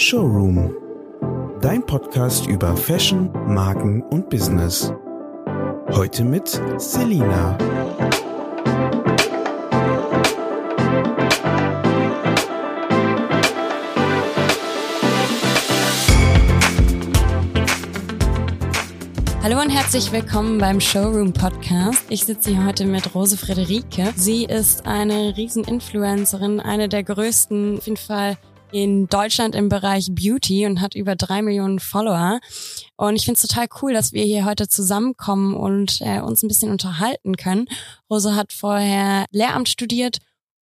Showroom. Dein Podcast über Fashion, Marken und Business. Heute mit Selina. Hallo und herzlich willkommen beim Showroom Podcast. Ich sitze hier heute mit Rose Frederike. Sie ist eine Rieseninfluencerin, eine der größten, auf jeden Fall in Deutschland im Bereich Beauty und hat über drei Millionen Follower. Und ich finde es total cool, dass wir hier heute zusammenkommen und äh, uns ein bisschen unterhalten können. Rose hat vorher Lehramt studiert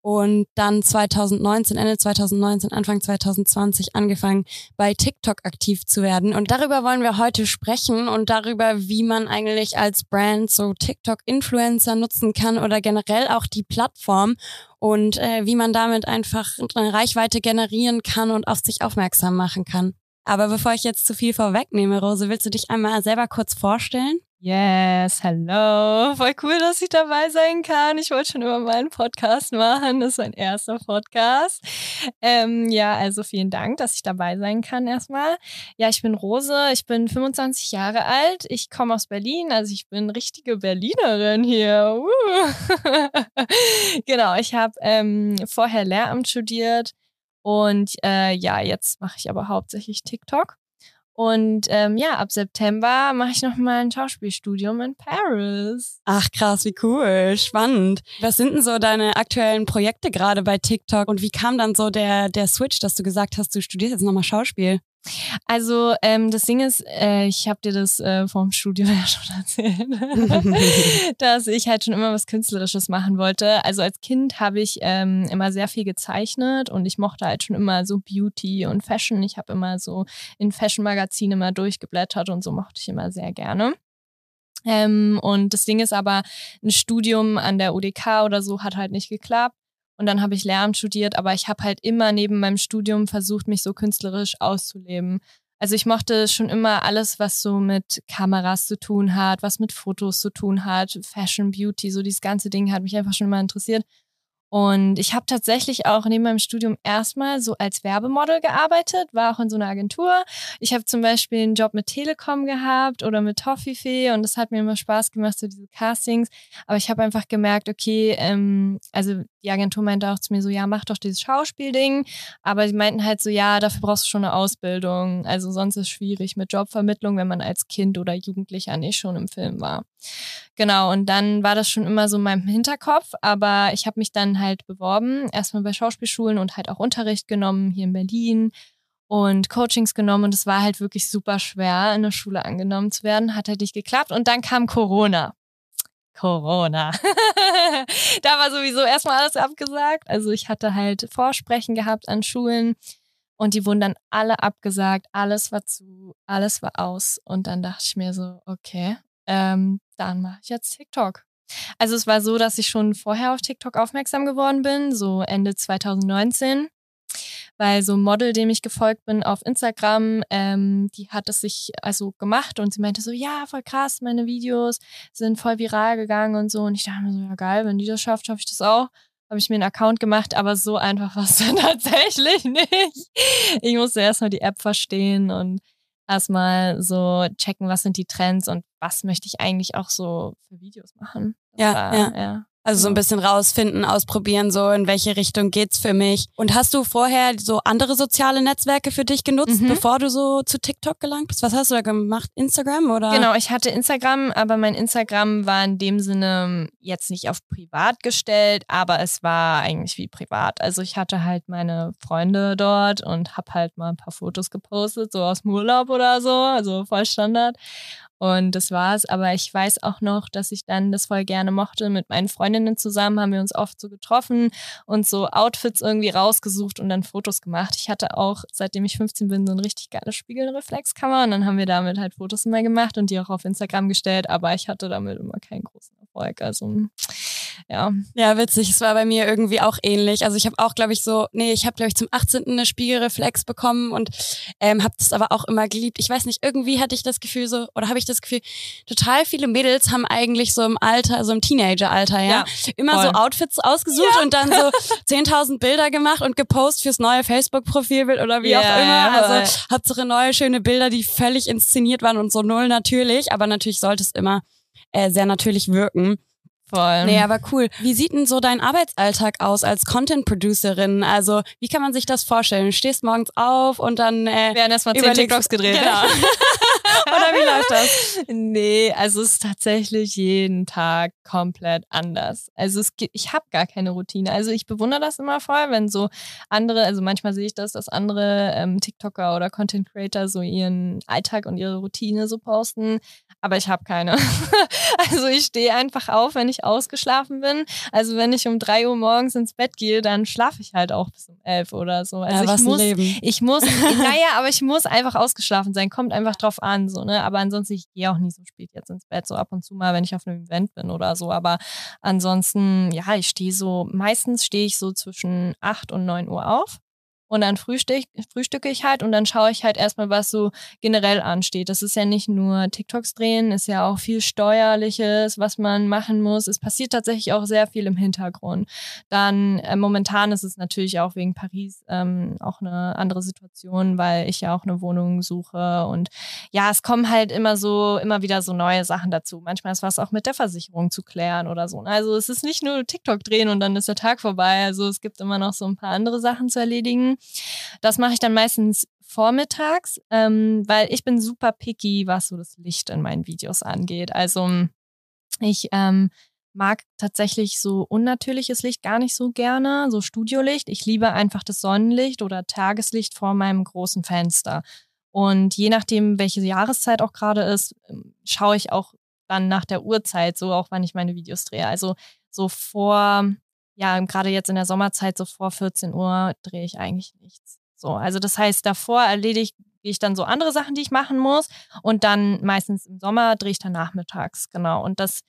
und dann 2019, Ende 2019, Anfang 2020 angefangen, bei TikTok aktiv zu werden. Und darüber wollen wir heute sprechen und darüber, wie man eigentlich als Brand so TikTok-Influencer nutzen kann oder generell auch die Plattform und äh, wie man damit einfach eine Reichweite generieren kann und auf sich aufmerksam machen kann. Aber bevor ich jetzt zu viel vorwegnehme, Rose, willst du dich einmal selber kurz vorstellen? Yes, hello. Voll cool, dass ich dabei sein kann. Ich wollte schon immer mal einen Podcast machen. Das ist mein erster Podcast. Ähm, ja, also vielen Dank, dass ich dabei sein kann erstmal. Ja, ich bin Rose. Ich bin 25 Jahre alt. Ich komme aus Berlin. Also ich bin richtige Berlinerin hier. Uh. genau, ich habe ähm, vorher Lehramt studiert. Und äh, ja, jetzt mache ich aber hauptsächlich TikTok. Und ähm, ja, ab September mache ich nochmal ein Schauspielstudium in Paris. Ach krass, wie cool, spannend. Was sind denn so deine aktuellen Projekte gerade bei TikTok und wie kam dann so der, der Switch, dass du gesagt hast, du studierst jetzt nochmal Schauspiel? Also ähm, das Ding ist, äh, ich habe dir das äh, vom Studium ja schon erzählt, dass ich halt schon immer was Künstlerisches machen wollte. Also als Kind habe ich ähm, immer sehr viel gezeichnet und ich mochte halt schon immer so Beauty und Fashion. Ich habe immer so in Fashion-Magazinen immer durchgeblättert und so mochte ich immer sehr gerne. Ähm, und das Ding ist aber, ein Studium an der UDK oder so hat halt nicht geklappt. Und dann habe ich Lehramt studiert, aber ich habe halt immer neben meinem Studium versucht, mich so künstlerisch auszuleben. Also ich mochte schon immer alles, was so mit Kameras zu tun hat, was mit Fotos zu tun hat, Fashion, Beauty, so dieses ganze Ding hat mich einfach schon immer interessiert. Und ich habe tatsächlich auch neben meinem Studium erstmal so als Werbemodel gearbeitet, war auch in so einer Agentur. Ich habe zum Beispiel einen Job mit Telekom gehabt oder mit Toffifee und das hat mir immer Spaß gemacht, so diese Castings. Aber ich habe einfach gemerkt, okay, ähm, also die Agentur meinte auch zu mir so, ja, mach doch dieses Schauspielding. Aber sie meinten halt so, ja, dafür brauchst du schon eine Ausbildung. Also sonst ist es schwierig mit Jobvermittlung, wenn man als Kind oder Jugendlicher nicht schon im Film war. Genau, und dann war das schon immer so in meinem Hinterkopf, aber ich habe mich dann halt beworben, erstmal bei Schauspielschulen und halt auch Unterricht genommen hier in Berlin und Coachings genommen und es war halt wirklich super schwer, in der Schule angenommen zu werden, hat halt nicht geklappt und dann kam Corona. Corona. da war sowieso erstmal alles abgesagt. Also ich hatte halt Vorsprechen gehabt an Schulen und die wurden dann alle abgesagt. Alles war zu, alles war aus. Und dann dachte ich mir so, okay, ähm, dann mache ich jetzt TikTok. Also es war so, dass ich schon vorher auf TikTok aufmerksam geworden bin, so Ende 2019 weil so ein Model, dem ich gefolgt bin auf Instagram, ähm, die hat es sich also gemacht und sie meinte so, ja, voll krass, meine Videos sind voll viral gegangen und so. Und ich dachte mir so, ja geil, wenn die das schafft, schaffe ich das auch. Habe ich mir einen Account gemacht, aber so einfach war es dann tatsächlich nicht. Ich musste erstmal die App verstehen und erstmal so checken, was sind die Trends und was möchte ich eigentlich auch so für Videos machen. ja, war, ja. ja. Also so ein bisschen rausfinden, ausprobieren, so in welche Richtung geht's für mich. Und hast du vorher so andere soziale Netzwerke für dich genutzt, mhm. bevor du so zu TikTok gelangt bist? Was hast du da gemacht? Instagram oder? Genau, ich hatte Instagram, aber mein Instagram war in dem Sinne jetzt nicht auf privat gestellt, aber es war eigentlich wie privat. Also ich hatte halt meine Freunde dort und hab halt mal ein paar Fotos gepostet, so aus dem Urlaub oder so, also voll Standard. Und das war's. Aber ich weiß auch noch, dass ich dann das voll gerne mochte. Mit meinen Freundinnen zusammen haben wir uns oft so getroffen und so Outfits irgendwie rausgesucht und dann Fotos gemacht. Ich hatte auch, seitdem ich 15 bin, so eine richtig geile Spiegelreflexkamera und dann haben wir damit halt Fotos immer gemacht und die auch auf Instagram gestellt. Aber ich hatte damit immer keinen großen Erfolg. Also Ja. Ja, witzig. Es war bei mir irgendwie auch ähnlich. Also ich habe auch, glaube ich, so, nee, ich habe, glaube ich, zum 18. eine Spiegelreflex bekommen und ähm, habe das aber auch immer geliebt. Ich weiß nicht, irgendwie hatte ich das Gefühl so, oder habe ich das Gefühl, total viele Mädels haben eigentlich so im Alter, so im Teenager-Alter, ja, Ja, immer voll. so Outfits ausgesucht und dann so 10.000 Bilder gemacht und gepostet fürs neue Facebook-Profilbild oder wie Ja, auch immer. ja, Also Hauptsache neue, schöne Bilder, die völlig inszeniert waren und so null natürlich. Aber natürlich sollte es immer äh, sehr natürlich wirken. Voll. Nee, aber cool. Wie sieht denn so dein Arbeitsalltag aus als Content-Producerin? Also, wie kann man sich das vorstellen? Du stehst morgens auf und dann äh, werden erstmal zehn TikToks gedreht. Genau. Oder wie läuft das? Nee, also es ist tatsächlich jeden Tag komplett anders. Also es gibt, ich habe gar keine Routine. Also ich bewundere das immer voll, wenn so andere, also manchmal sehe ich das, dass andere ähm, TikToker oder Content Creator so ihren Alltag und ihre Routine so posten. Aber ich habe keine. also ich stehe einfach auf, wenn ich ausgeschlafen bin. Also wenn ich um drei Uhr morgens ins Bett gehe, dann schlafe ich halt auch bis um elf oder so. Also ja, was ich muss ich muss, naja, aber ich muss einfach ausgeschlafen sein. Kommt einfach drauf an, so, ne? Aber ansonsten, ich gehe auch nie so spät jetzt ins Bett, so ab und zu mal, wenn ich auf einem Event bin oder so. Aber ansonsten, ja, ich stehe so, meistens stehe ich so zwischen 8 und 9 Uhr auf. Und dann frühstück, frühstücke ich halt und dann schaue ich halt erstmal, was so generell ansteht. Das ist ja nicht nur TikToks drehen, ist ja auch viel Steuerliches, was man machen muss. Es passiert tatsächlich auch sehr viel im Hintergrund. Dann äh, momentan ist es natürlich auch wegen Paris ähm, auch eine andere Situation, weil ich ja auch eine Wohnung suche. Und ja, es kommen halt immer so, immer wieder so neue Sachen dazu. Manchmal ist was auch mit der Versicherung zu klären oder so. Also es ist nicht nur TikTok drehen und dann ist der Tag vorbei. Also es gibt immer noch so ein paar andere Sachen zu erledigen. Das mache ich dann meistens vormittags, ähm, weil ich bin super picky, was so das Licht in meinen Videos angeht. Also ich ähm, mag tatsächlich so unnatürliches Licht gar nicht so gerne, so Studiolicht. Ich liebe einfach das Sonnenlicht oder Tageslicht vor meinem großen Fenster. Und je nachdem, welche Jahreszeit auch gerade ist, ähm, schaue ich auch dann nach der Uhrzeit, so auch wann ich meine Videos drehe. Also so vor, ja, gerade jetzt in der Sommerzeit, so vor 14 Uhr drehe ich eigentlich nichts. So, also das heißt, davor erledige ich dann so andere Sachen, die ich machen muss. Und dann meistens im Sommer drehe ich dann nachmittags, genau. Und das,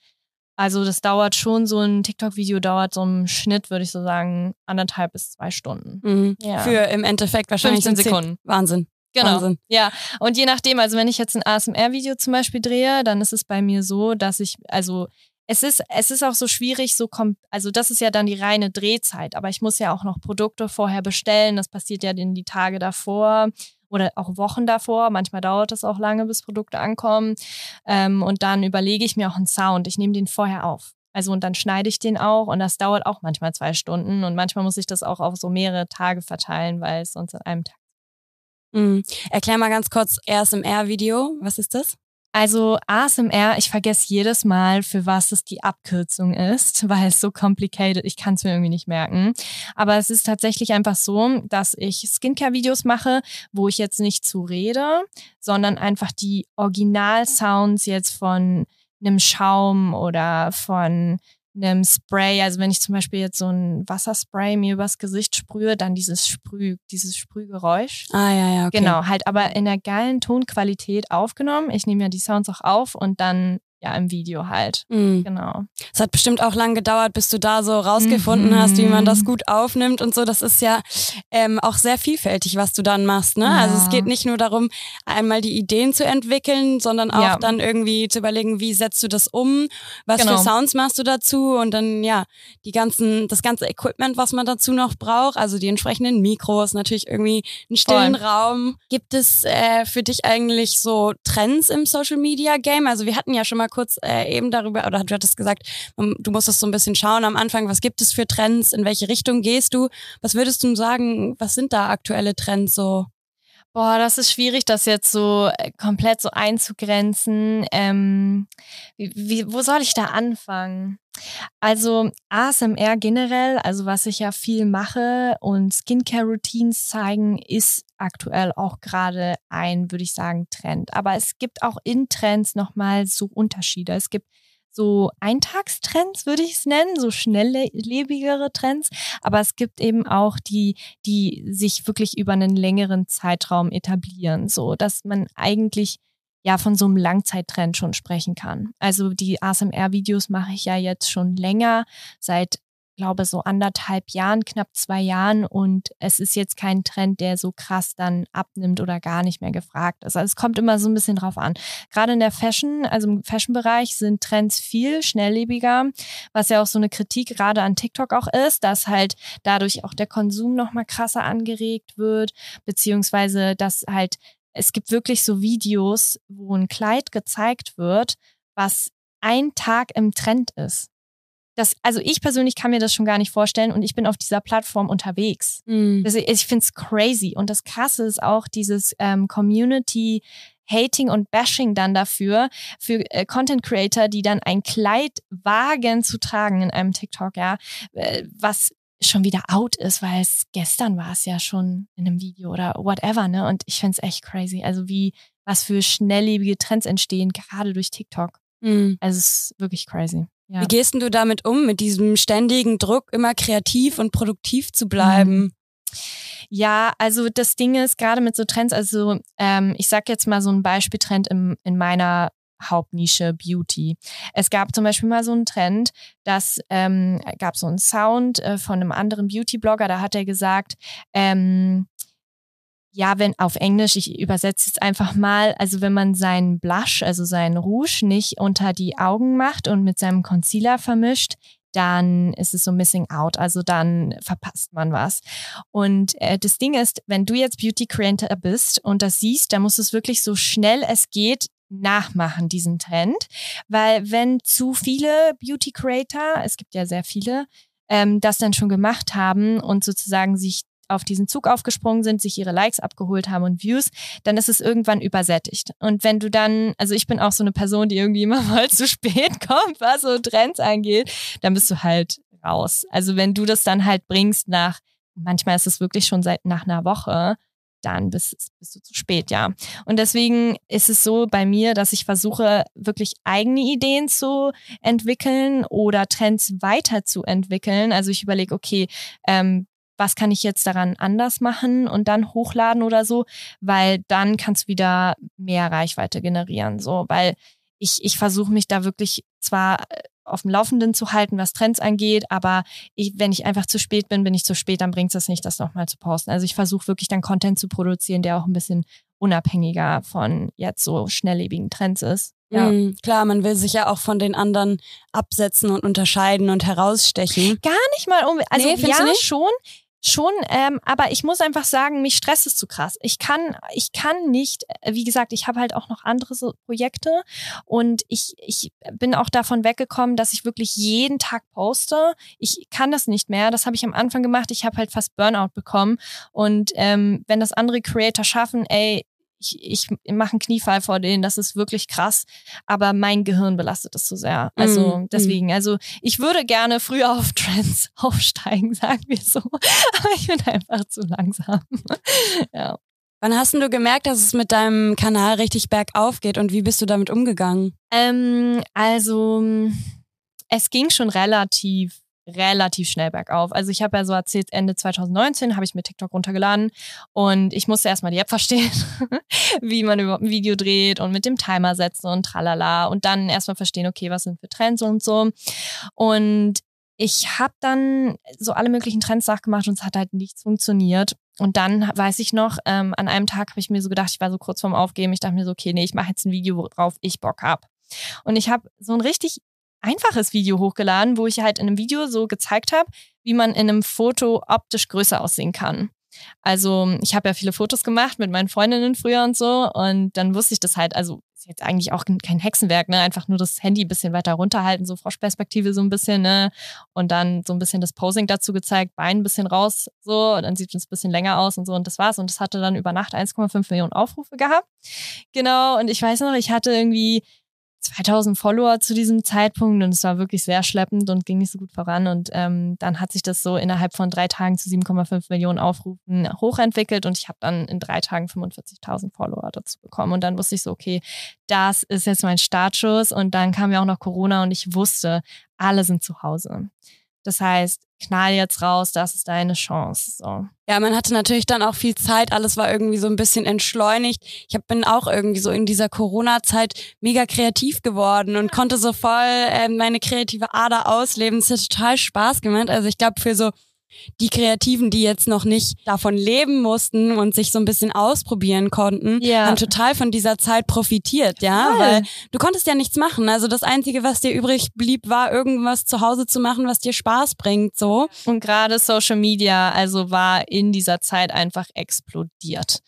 also das dauert schon, so ein TikTok-Video dauert so im Schnitt, würde ich so sagen, anderthalb bis zwei Stunden. Mhm. Ja. Für im Endeffekt wahrscheinlich 15 so zehn- Sekunden. Wahnsinn. Genau. Wahnsinn. Ja, und je nachdem, also wenn ich jetzt ein ASMR-Video zum Beispiel drehe, dann ist es bei mir so, dass ich, also es ist, es ist auch so schwierig, so kommt, also das ist ja dann die reine Drehzeit, aber ich muss ja auch noch Produkte vorher bestellen. Das passiert ja in die Tage davor oder auch Wochen davor. Manchmal dauert es auch lange, bis Produkte ankommen. Ähm, und dann überlege ich mir auch einen Sound. Ich nehme den vorher auf. Also und dann schneide ich den auch und das dauert auch manchmal zwei Stunden und manchmal muss ich das auch auf so mehrere Tage verteilen, weil es sonst an einem Tag Mhm. Erklär mal ganz kurz ASMR-Video. Was ist das? Also ASMR, ich vergesse jedes Mal, für was es die Abkürzung ist, weil es so complicated, ich kann es mir irgendwie nicht merken. Aber es ist tatsächlich einfach so, dass ich Skincare-Videos mache, wo ich jetzt nicht zu rede, sondern einfach die Original-Sounds jetzt von einem Schaum oder von einem Spray, also wenn ich zum Beispiel jetzt so ein Wasserspray mir übers Gesicht sprühe, dann dieses Sprüh, dieses Sprühgeräusch. Ah, ja, ja, okay. Genau, halt aber in der geilen Tonqualität aufgenommen. Ich nehme ja die Sounds auch auf und dann ja im Video halt. Mhm. Genau. Es hat bestimmt auch lang gedauert, bis du da so rausgefunden hast, wie man Mhm. das gut aufnimmt und so. Das ist ja ähm, auch sehr vielfältig, was du dann machst. Ne? Ja. Also es geht nicht nur darum, einmal die Ideen zu entwickeln, sondern auch Ja. dann irgendwie zu überlegen, wie setzt du das um, was Genau. für Sounds machst du dazu und dann ja die ganzen, das ganze Equipment, was man dazu noch braucht, also die entsprechenden Mikros, natürlich irgendwie einen stillen Voll. Raum. Gibt es äh, für dich eigentlich so Trends im Social Media Game? Also wir hatten ja schon mal kurz äh, eben darüber, oder du hattest gesagt, du musstest so ein bisschen schauen am Anfang, was gibt es für Trends, in welche Richtung gehst du? Was würdest du sagen, was sind da aktuelle Trends so? Boah, das ist schwierig, das jetzt so äh, komplett so einzugrenzen. Ähm, wie, wie, wo soll ich da anfangen? Also ASMR generell, also was ich ja viel mache und Skincare-Routines zeigen, ist aktuell auch gerade ein, würde ich sagen, Trend. Aber es gibt auch in Trends nochmal so Unterschiede. Es gibt so Eintagstrends, würde ich es nennen, so schnelllebigere Trends. Aber es gibt eben auch die, die sich wirklich über einen längeren Zeitraum etablieren, so dass man eigentlich ja von so einem Langzeittrend schon sprechen kann. Also die ASMR-Videos mache ich ja jetzt schon länger, seit glaube so anderthalb Jahren, knapp zwei Jahren und es ist jetzt kein Trend, der so krass dann abnimmt oder gar nicht mehr gefragt ist. Also es kommt immer so ein bisschen drauf an. Gerade in der Fashion, also im Fashion-Bereich sind Trends viel schnelllebiger, was ja auch so eine Kritik gerade an TikTok auch ist, dass halt dadurch auch der Konsum nochmal krasser angeregt wird, beziehungsweise dass halt es gibt wirklich so Videos, wo ein Kleid gezeigt wird, was ein Tag im Trend ist. Das, also ich persönlich kann mir das schon gar nicht vorstellen und ich bin auf dieser Plattform unterwegs. Mhm. Also ich finde es crazy. Und das Krasse ist auch dieses ähm, Community Hating und Bashing dann dafür, für äh, Content Creator, die dann ein Kleid wagen zu tragen in einem TikTok, ja, äh, was schon wieder out ist, weil es gestern war es ja schon in einem Video oder whatever, ne? Und ich finde es echt crazy. Also wie, was für schnelllebige Trends entstehen, gerade durch TikTok. Mhm. Also es ist wirklich crazy. Ja. Wie gehst du damit um, mit diesem ständigen Druck, immer kreativ und produktiv zu bleiben? Mhm. Ja, also das Ding ist, gerade mit so Trends, also ähm, ich sag jetzt mal so ein Beispieltrend in, in meiner Hauptnische Beauty. Es gab zum Beispiel mal so einen Trend, dass ähm, gab so einen Sound äh, von einem anderen Beauty-Blogger, da hat er gesagt, ähm, ja, wenn auf Englisch, ich übersetze jetzt einfach mal, also wenn man seinen Blush, also seinen Rouge nicht unter die Augen macht und mit seinem Concealer vermischt, dann ist es so missing out, also dann verpasst man was. Und äh, das Ding ist, wenn du jetzt Beauty Creator bist und das siehst, dann muss es wirklich so schnell es geht nachmachen, diesen Trend. Weil wenn zu viele Beauty Creator, es gibt ja sehr viele, ähm, das dann schon gemacht haben und sozusagen sich auf diesen Zug aufgesprungen sind, sich ihre Likes abgeholt haben und Views, dann ist es irgendwann übersättigt. Und wenn du dann, also ich bin auch so eine Person, die irgendwie immer mal zu spät kommt, was so Trends angeht, dann bist du halt raus. Also wenn du das dann halt bringst nach, manchmal ist es wirklich schon seit nach einer Woche, dann bist, bist du zu spät, ja. Und deswegen ist es so bei mir, dass ich versuche, wirklich eigene Ideen zu entwickeln oder Trends weiterzuentwickeln. Also ich überlege, okay, ähm, was kann ich jetzt daran anders machen und dann hochladen oder so, weil dann kannst du wieder mehr Reichweite generieren, so, weil ich, ich versuche mich da wirklich zwar äh, auf dem Laufenden zu halten, was Trends angeht. Aber ich, wenn ich einfach zu spät bin, bin ich zu spät, dann bringt es nicht, das nochmal zu posten. Also ich versuche wirklich dann Content zu produzieren, der auch ein bisschen unabhängiger von jetzt so schnelllebigen Trends ist. Ja. Mhm, klar, man will sich ja auch von den anderen absetzen und unterscheiden und herausstechen. Gar nicht mal um, also nee, ja schon, Schon, ähm, aber ich muss einfach sagen, mich stresst es zu krass. Ich kann, ich kann nicht, äh, wie gesagt, ich habe halt auch noch andere so Projekte und ich, ich bin auch davon weggekommen, dass ich wirklich jeden Tag poste. Ich kann das nicht mehr. Das habe ich am Anfang gemacht. Ich habe halt fast Burnout bekommen. Und ähm, wenn das andere Creator schaffen, ey, ich, ich mache einen Kniefall vor denen, das ist wirklich krass, aber mein Gehirn belastet es zu so sehr. Also mm, deswegen, mm. also ich würde gerne früher auf Trends aufsteigen, sagen wir so, aber ich bin einfach zu langsam. ja. Wann hast du gemerkt, dass es mit deinem Kanal richtig bergauf geht und wie bist du damit umgegangen? Ähm, also es ging schon relativ relativ schnell bergauf. Also ich habe ja so erzählt, Ende 2019 habe ich mir TikTok runtergeladen und ich musste erstmal die App verstehen, wie man überhaupt ein Video dreht und mit dem Timer setzen und tralala und dann erstmal verstehen, okay, was sind für Trends und so. Und ich habe dann so alle möglichen Trends nachgemacht und es hat halt nichts funktioniert. Und dann weiß ich noch, ähm, an einem Tag habe ich mir so gedacht, ich war so kurz vorm Aufgeben, ich dachte mir so, okay, nee, ich mache jetzt ein Video, worauf ich Bock habe. Und ich habe so ein richtig einfaches Video hochgeladen, wo ich halt in einem Video so gezeigt habe, wie man in einem Foto optisch größer aussehen kann. Also ich habe ja viele Fotos gemacht mit meinen Freundinnen früher und so und dann wusste ich das halt, also ist jetzt eigentlich auch kein Hexenwerk, ne? Einfach nur das Handy ein bisschen weiter runterhalten, so Froschperspektive so ein bisschen, ne? Und dann so ein bisschen das Posing dazu gezeigt, Bein ein bisschen raus, so, und dann sieht es ein bisschen länger aus und so und das war's. Und das hatte dann über Nacht 1,5 Millionen Aufrufe gehabt. Genau, und ich weiß noch, ich hatte irgendwie 2000 Follower zu diesem Zeitpunkt und es war wirklich sehr schleppend und ging nicht so gut voran. Und ähm, dann hat sich das so innerhalb von drei Tagen zu 7,5 Millionen Aufrufen hochentwickelt und ich habe dann in drei Tagen 45.000 Follower dazu bekommen. Und dann wusste ich so, okay, das ist jetzt mein Startschuss. Und dann kam ja auch noch Corona und ich wusste, alle sind zu Hause. Das heißt, knall jetzt raus, das ist deine Chance. So. Ja, man hatte natürlich dann auch viel Zeit, alles war irgendwie so ein bisschen entschleunigt. Ich hab, bin auch irgendwie so in dieser Corona-Zeit mega kreativ geworden und konnte so voll äh, meine kreative Ader ausleben. Es hat total Spaß gemacht. Also ich glaube, für so die Kreativen, die jetzt noch nicht davon leben mussten und sich so ein bisschen ausprobieren konnten, ja. haben total von dieser Zeit profitiert, ja, Voll. weil du konntest ja nichts machen. Also das einzige, was dir übrig blieb, war irgendwas zu Hause zu machen, was dir Spaß bringt, so. Und gerade Social Media, also war in dieser Zeit einfach explodiert.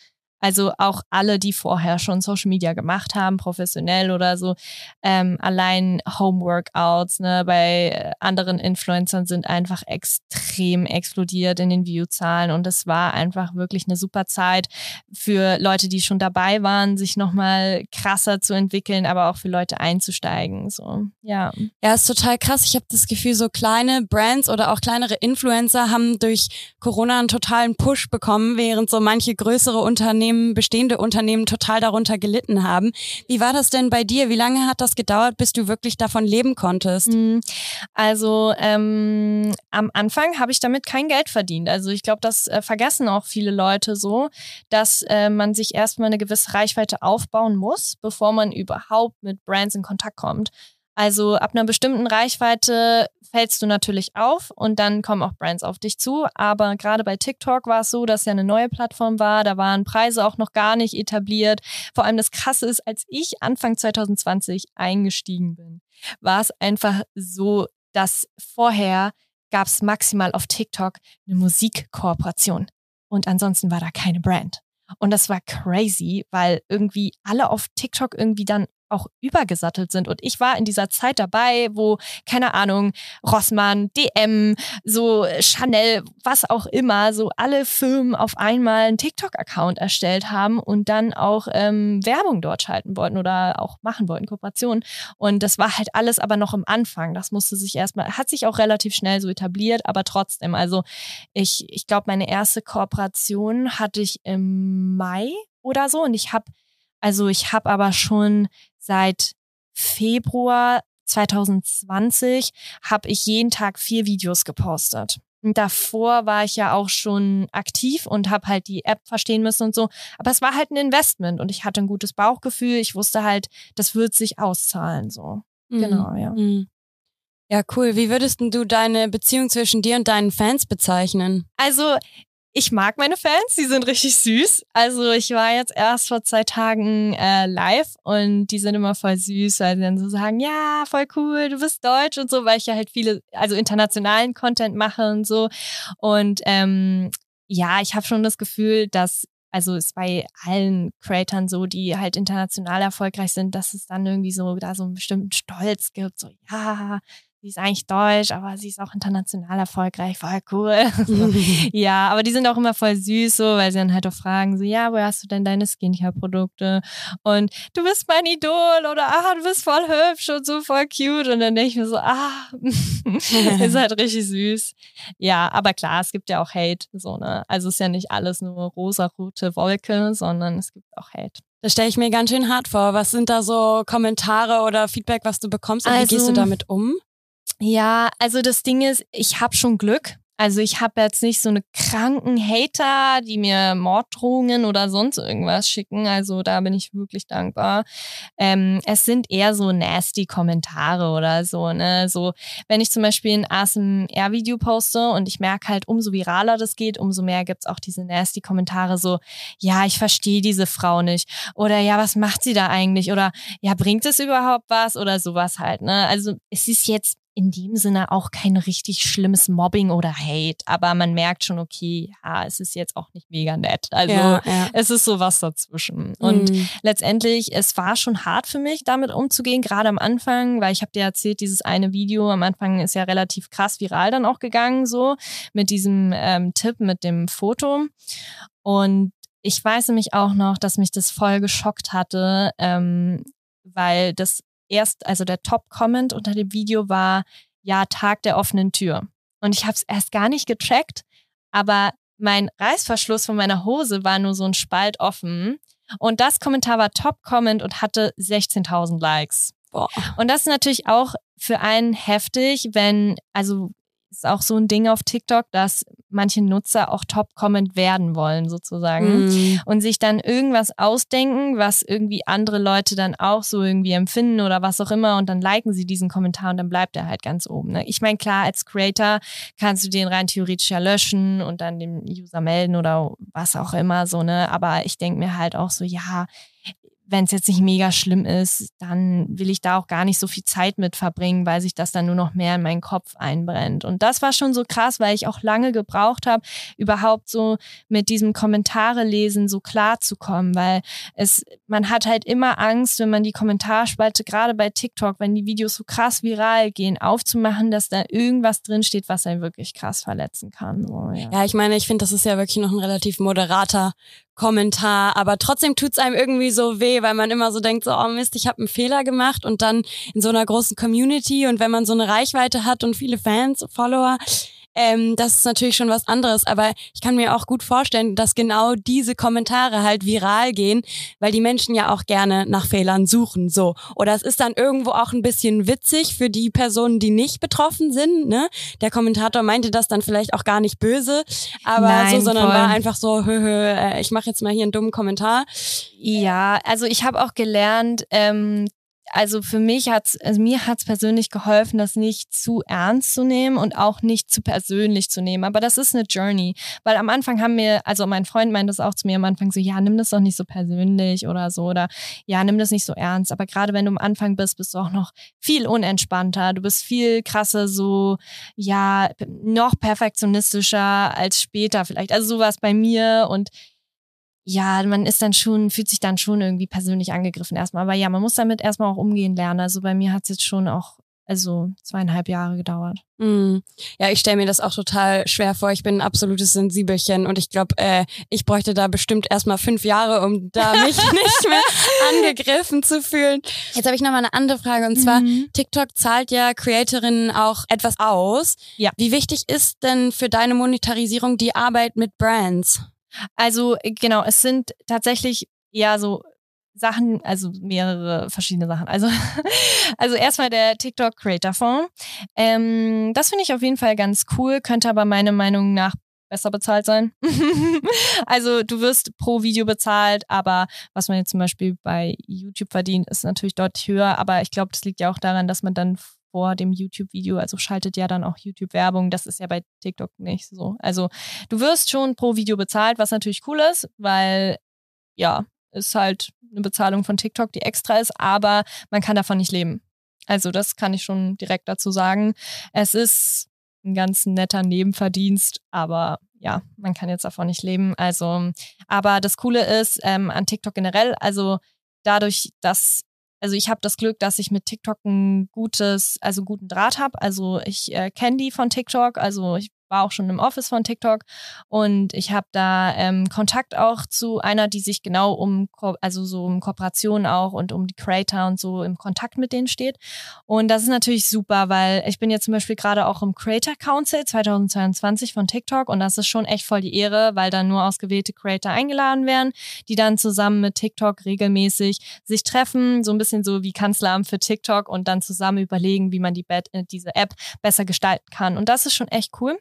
Also auch alle, die vorher schon Social Media gemacht haben, professionell oder so, ähm, allein Homeworkouts ne, bei anderen Influencern sind einfach extrem explodiert in den Viewzahlen und es war einfach wirklich eine super Zeit für Leute, die schon dabei waren, sich nochmal krasser zu entwickeln, aber auch für Leute einzusteigen. So, ja. Ja, ist total krass. Ich habe das Gefühl, so kleine Brands oder auch kleinere Influencer haben durch Corona einen totalen Push bekommen, während so manche größere Unternehmen Unternehmen, bestehende Unternehmen total darunter gelitten haben. Wie war das denn bei dir? Wie lange hat das gedauert, bis du wirklich davon leben konntest? Hm, also ähm, am Anfang habe ich damit kein Geld verdient. Also ich glaube, das äh, vergessen auch viele Leute so, dass äh, man sich erstmal eine gewisse Reichweite aufbauen muss, bevor man überhaupt mit Brands in Kontakt kommt. Also ab einer bestimmten Reichweite fällst du natürlich auf und dann kommen auch Brands auf dich zu. Aber gerade bei TikTok war es so, dass ja eine neue Plattform war. Da waren Preise auch noch gar nicht etabliert. Vor allem das Krasse ist, als ich Anfang 2020 eingestiegen bin, war es einfach so, dass vorher gab es maximal auf TikTok eine Musikkooperation. Und ansonsten war da keine Brand. Und das war crazy, weil irgendwie alle auf TikTok irgendwie dann auch übergesattelt sind. Und ich war in dieser Zeit dabei, wo, keine Ahnung, Rossmann, DM, so Chanel, was auch immer, so alle Firmen auf einmal einen TikTok-Account erstellt haben und dann auch ähm, Werbung dort schalten wollten oder auch machen wollten, Kooperationen. Und das war halt alles aber noch im Anfang. Das musste sich erstmal, hat sich auch relativ schnell so etabliert, aber trotzdem. Also ich, ich glaube, meine erste Kooperation hatte ich im Mai oder so und ich habe also ich habe aber schon seit Februar 2020 habe ich jeden Tag vier Videos gepostet. Und davor war ich ja auch schon aktiv und habe halt die App verstehen müssen und so. Aber es war halt ein Investment und ich hatte ein gutes Bauchgefühl. Ich wusste halt, das wird sich auszahlen. So. Mhm. Genau, ja. Mhm. Ja, cool. Wie würdest du deine Beziehung zwischen dir und deinen Fans bezeichnen? Also ich mag meine Fans, die sind richtig süß. Also ich war jetzt erst vor zwei Tagen äh, live und die sind immer voll süß, weil sie dann so sagen, ja, voll cool, du bist deutsch und so, weil ich ja halt viele, also internationalen Content mache und so. Und ähm, ja, ich habe schon das Gefühl, dass also ist bei allen Creatern so, die halt international erfolgreich sind, dass es dann irgendwie so da so einen bestimmten Stolz gibt, so ja, sie ist eigentlich deutsch, aber sie ist auch international erfolgreich, voll cool. so. Ja, aber die sind auch immer voll süß, so, weil sie dann halt auch fragen, so, ja, woher hast du denn deine Skincare-Produkte? Und du bist mein Idol oder ah, du bist voll hübsch und so voll cute. Und dann denke ich mir so, ah, ist halt richtig süß. Ja, aber klar, es gibt ja auch Hate, so, ne? Also ist ja nicht alles nur rosa-rote Wolke, sondern es gibt auch Hate. Das stelle ich mir ganz schön hart vor. Was sind da so Kommentare oder Feedback, was du bekommst und also, wie gehst du also damit um? Ja, also das Ding ist, ich habe schon Glück. Also ich habe jetzt nicht so eine kranken Hater, die mir Morddrohungen oder sonst irgendwas schicken. Also da bin ich wirklich dankbar. Ähm, es sind eher so nasty Kommentare oder so. Ne? So wenn ich zum Beispiel ein ASMR-Video poste und ich merke halt, umso viraler das geht, umso mehr gibt's auch diese nasty Kommentare. So ja, ich verstehe diese Frau nicht oder ja, was macht sie da eigentlich oder ja, bringt es überhaupt was oder sowas halt. Ne? Also es ist jetzt in dem Sinne auch kein richtig schlimmes Mobbing oder Hate, aber man merkt schon, okay, ja, es ist jetzt auch nicht mega nett. Also ja, ja. es ist sowas dazwischen. Und mhm. letztendlich, es war schon hart für mich, damit umzugehen, gerade am Anfang, weil ich habe dir erzählt, dieses eine Video am Anfang ist ja relativ krass viral dann auch gegangen, so mit diesem ähm, Tipp, mit dem Foto. Und ich weiß nämlich auch noch, dass mich das voll geschockt hatte, ähm, weil das erst, also der Top-Comment unter dem Video war, ja, Tag der offenen Tür. Und ich habe es erst gar nicht gecheckt, aber mein Reißverschluss von meiner Hose war nur so ein Spalt offen. Und das Kommentar war Top-Comment und hatte 16.000 Likes. Boah. Und das ist natürlich auch für einen heftig, wenn, also ist auch so ein Ding auf TikTok, dass manche Nutzer auch Top-Comment werden wollen, sozusagen. Mm. Und sich dann irgendwas ausdenken, was irgendwie andere Leute dann auch so irgendwie empfinden oder was auch immer. Und dann liken sie diesen Kommentar und dann bleibt er halt ganz oben. Ne? Ich meine, klar, als Creator kannst du den rein theoretisch ja löschen und dann dem User melden oder was auch immer so, ne? Aber ich denke mir halt auch so, ja, wenn es jetzt nicht mega schlimm ist, dann will ich da auch gar nicht so viel Zeit mit verbringen, weil sich das dann nur noch mehr in meinen Kopf einbrennt. Und das war schon so krass, weil ich auch lange gebraucht habe, überhaupt so mit diesem Kommentare lesen so klar zu kommen, weil es, man hat halt immer Angst, wenn man die Kommentarspalte, gerade bei TikTok, wenn die Videos so krass viral gehen, aufzumachen, dass da irgendwas drinsteht, was einen wirklich krass verletzen kann. So, ja. ja, ich meine, ich finde, das ist ja wirklich noch ein relativ moderater Kommentar, aber trotzdem tut's einem irgendwie so weh, weil man immer so denkt, so, oh Mist, ich habe einen Fehler gemacht. Und dann in so einer großen Community und wenn man so eine Reichweite hat und viele Fans, Follower, ähm, das ist natürlich schon was anderes. Aber ich kann mir auch gut vorstellen, dass genau diese Kommentare halt viral gehen, weil die Menschen ja auch gerne nach Fehlern suchen. So. Oder es ist dann irgendwo auch ein bisschen witzig für die Personen, die nicht betroffen sind. Ne? Der Kommentator meinte das dann vielleicht auch gar nicht böse, aber Nein, so, sondern voll. war einfach so, hö, hö, äh, ich mache jetzt mal hier einen dummen Kommentar. Ja, also ich habe auch gelernt, ähm, also für mich hat's, also mir hat's persönlich geholfen, das nicht zu ernst zu nehmen und auch nicht zu persönlich zu nehmen. Aber das ist eine Journey. Weil am Anfang haben wir, also mein Freund meint das auch zu mir am Anfang so, ja, nimm das doch nicht so persönlich oder so oder ja, nimm das nicht so ernst. Aber gerade wenn du am Anfang bist, bist du auch noch viel unentspannter. Du bist viel krasser, so, ja, noch perfektionistischer als später vielleicht. Also sowas bei mir und ja, man ist dann schon, fühlt sich dann schon irgendwie persönlich angegriffen erstmal. Aber ja, man muss damit erstmal auch umgehen lernen. Also bei mir hat es jetzt schon auch, also zweieinhalb Jahre gedauert. Mm. Ja, ich stelle mir das auch total schwer vor. Ich bin ein absolutes Sensibelchen und ich glaube, äh, ich bräuchte da bestimmt erstmal fünf Jahre, um da mich nicht mehr angegriffen zu fühlen. Jetzt habe ich noch mal eine andere Frage und zwar, mhm. TikTok zahlt ja Creatorinnen auch etwas aus. Ja. Wie wichtig ist denn für deine Monetarisierung die Arbeit mit Brands? Also äh, genau, es sind tatsächlich ja so Sachen, also mehrere verschiedene Sachen. Also, also erstmal der TikTok Creator Fonds. Ähm, das finde ich auf jeden Fall ganz cool, könnte aber meiner Meinung nach besser bezahlt sein. also du wirst pro Video bezahlt, aber was man jetzt zum Beispiel bei YouTube verdient, ist natürlich deutlich höher. Aber ich glaube, das liegt ja auch daran, dass man dann vor dem YouTube-Video. Also schaltet ja dann auch YouTube-Werbung. Das ist ja bei TikTok nicht so. Also du wirst schon pro Video bezahlt, was natürlich cool ist, weil ja, ist halt eine Bezahlung von TikTok, die extra ist, aber man kann davon nicht leben. Also das kann ich schon direkt dazu sagen. Es ist ein ganz netter Nebenverdienst, aber ja, man kann jetzt davon nicht leben. Also, aber das Coole ist ähm, an TikTok generell, also dadurch, dass also ich habe das Glück, dass ich mit TikTok ein gutes, also guten Draht habe. Also ich äh, kenne die von TikTok, also ich war auch schon im Office von TikTok und ich habe da ähm, Kontakt auch zu einer, die sich genau um, also so um Kooperationen auch und um die Creator und so im Kontakt mit denen steht. Und das ist natürlich super, weil ich bin jetzt zum Beispiel gerade auch im Creator Council 2022 von TikTok und das ist schon echt voll die Ehre, weil dann nur ausgewählte Creator eingeladen werden, die dann zusammen mit TikTok regelmäßig sich treffen, so ein bisschen so wie Kanzleramt für TikTok und dann zusammen überlegen, wie man die, äh, diese App besser gestalten kann. Und das ist schon echt cool.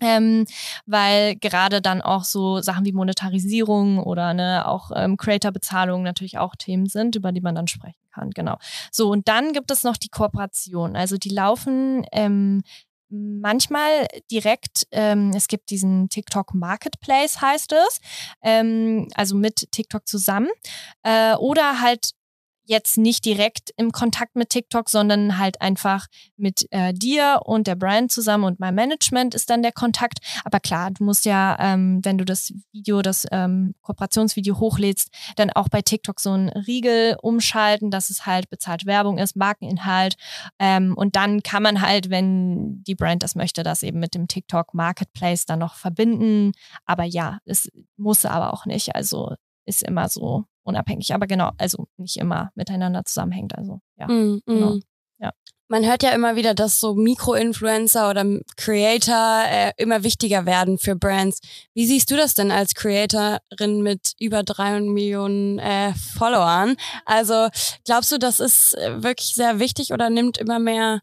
Ähm, weil gerade dann auch so Sachen wie Monetarisierung oder ne, auch ähm, Creator-Bezahlung natürlich auch Themen sind, über die man dann sprechen kann. Genau. So, und dann gibt es noch die Kooperation. Also die laufen ähm, manchmal direkt, ähm, es gibt diesen TikTok Marketplace, heißt es, ähm, also mit TikTok zusammen. Äh, oder halt jetzt nicht direkt im Kontakt mit TikTok, sondern halt einfach mit äh, dir und der Brand zusammen und mein Management ist dann der Kontakt. Aber klar, du musst ja, ähm, wenn du das Video, das ähm, Kooperationsvideo hochlädst, dann auch bei TikTok so ein Riegel umschalten, dass es halt bezahlt Werbung ist, Markeninhalt. Ähm, und dann kann man halt, wenn die Brand das möchte, das eben mit dem TikTok Marketplace dann noch verbinden. Aber ja, es muss aber auch nicht. Also ist immer so unabhängig. Aber genau, also nicht immer miteinander zusammenhängt. Also ja, mm, genau. Mm. Ja. Man hört ja immer wieder, dass so Mikroinfluencer oder Creator äh, immer wichtiger werden für Brands. Wie siehst du das denn als Creatorin mit über drei Millionen äh, Followern? Also glaubst du, das ist äh, wirklich sehr wichtig oder nimmt immer mehr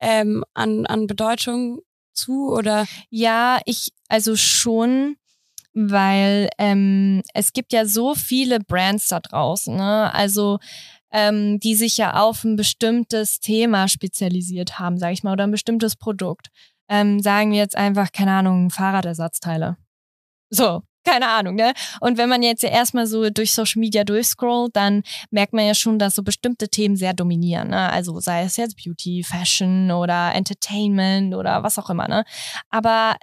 ähm, an, an Bedeutung zu oder? Ja, ich, also schon, weil ähm, es gibt ja so viele Brands da draußen, ne? Also ähm, die sich ja auf ein bestimmtes Thema spezialisiert haben, sage ich mal, oder ein bestimmtes Produkt. Ähm, sagen wir jetzt einfach, keine Ahnung, Fahrradersatzteile. So, keine Ahnung, ne? Und wenn man jetzt ja erstmal so durch Social Media durchscrollt, dann merkt man ja schon, dass so bestimmte Themen sehr dominieren, ne? Also sei es jetzt Beauty, Fashion oder Entertainment oder was auch immer, ne? Aber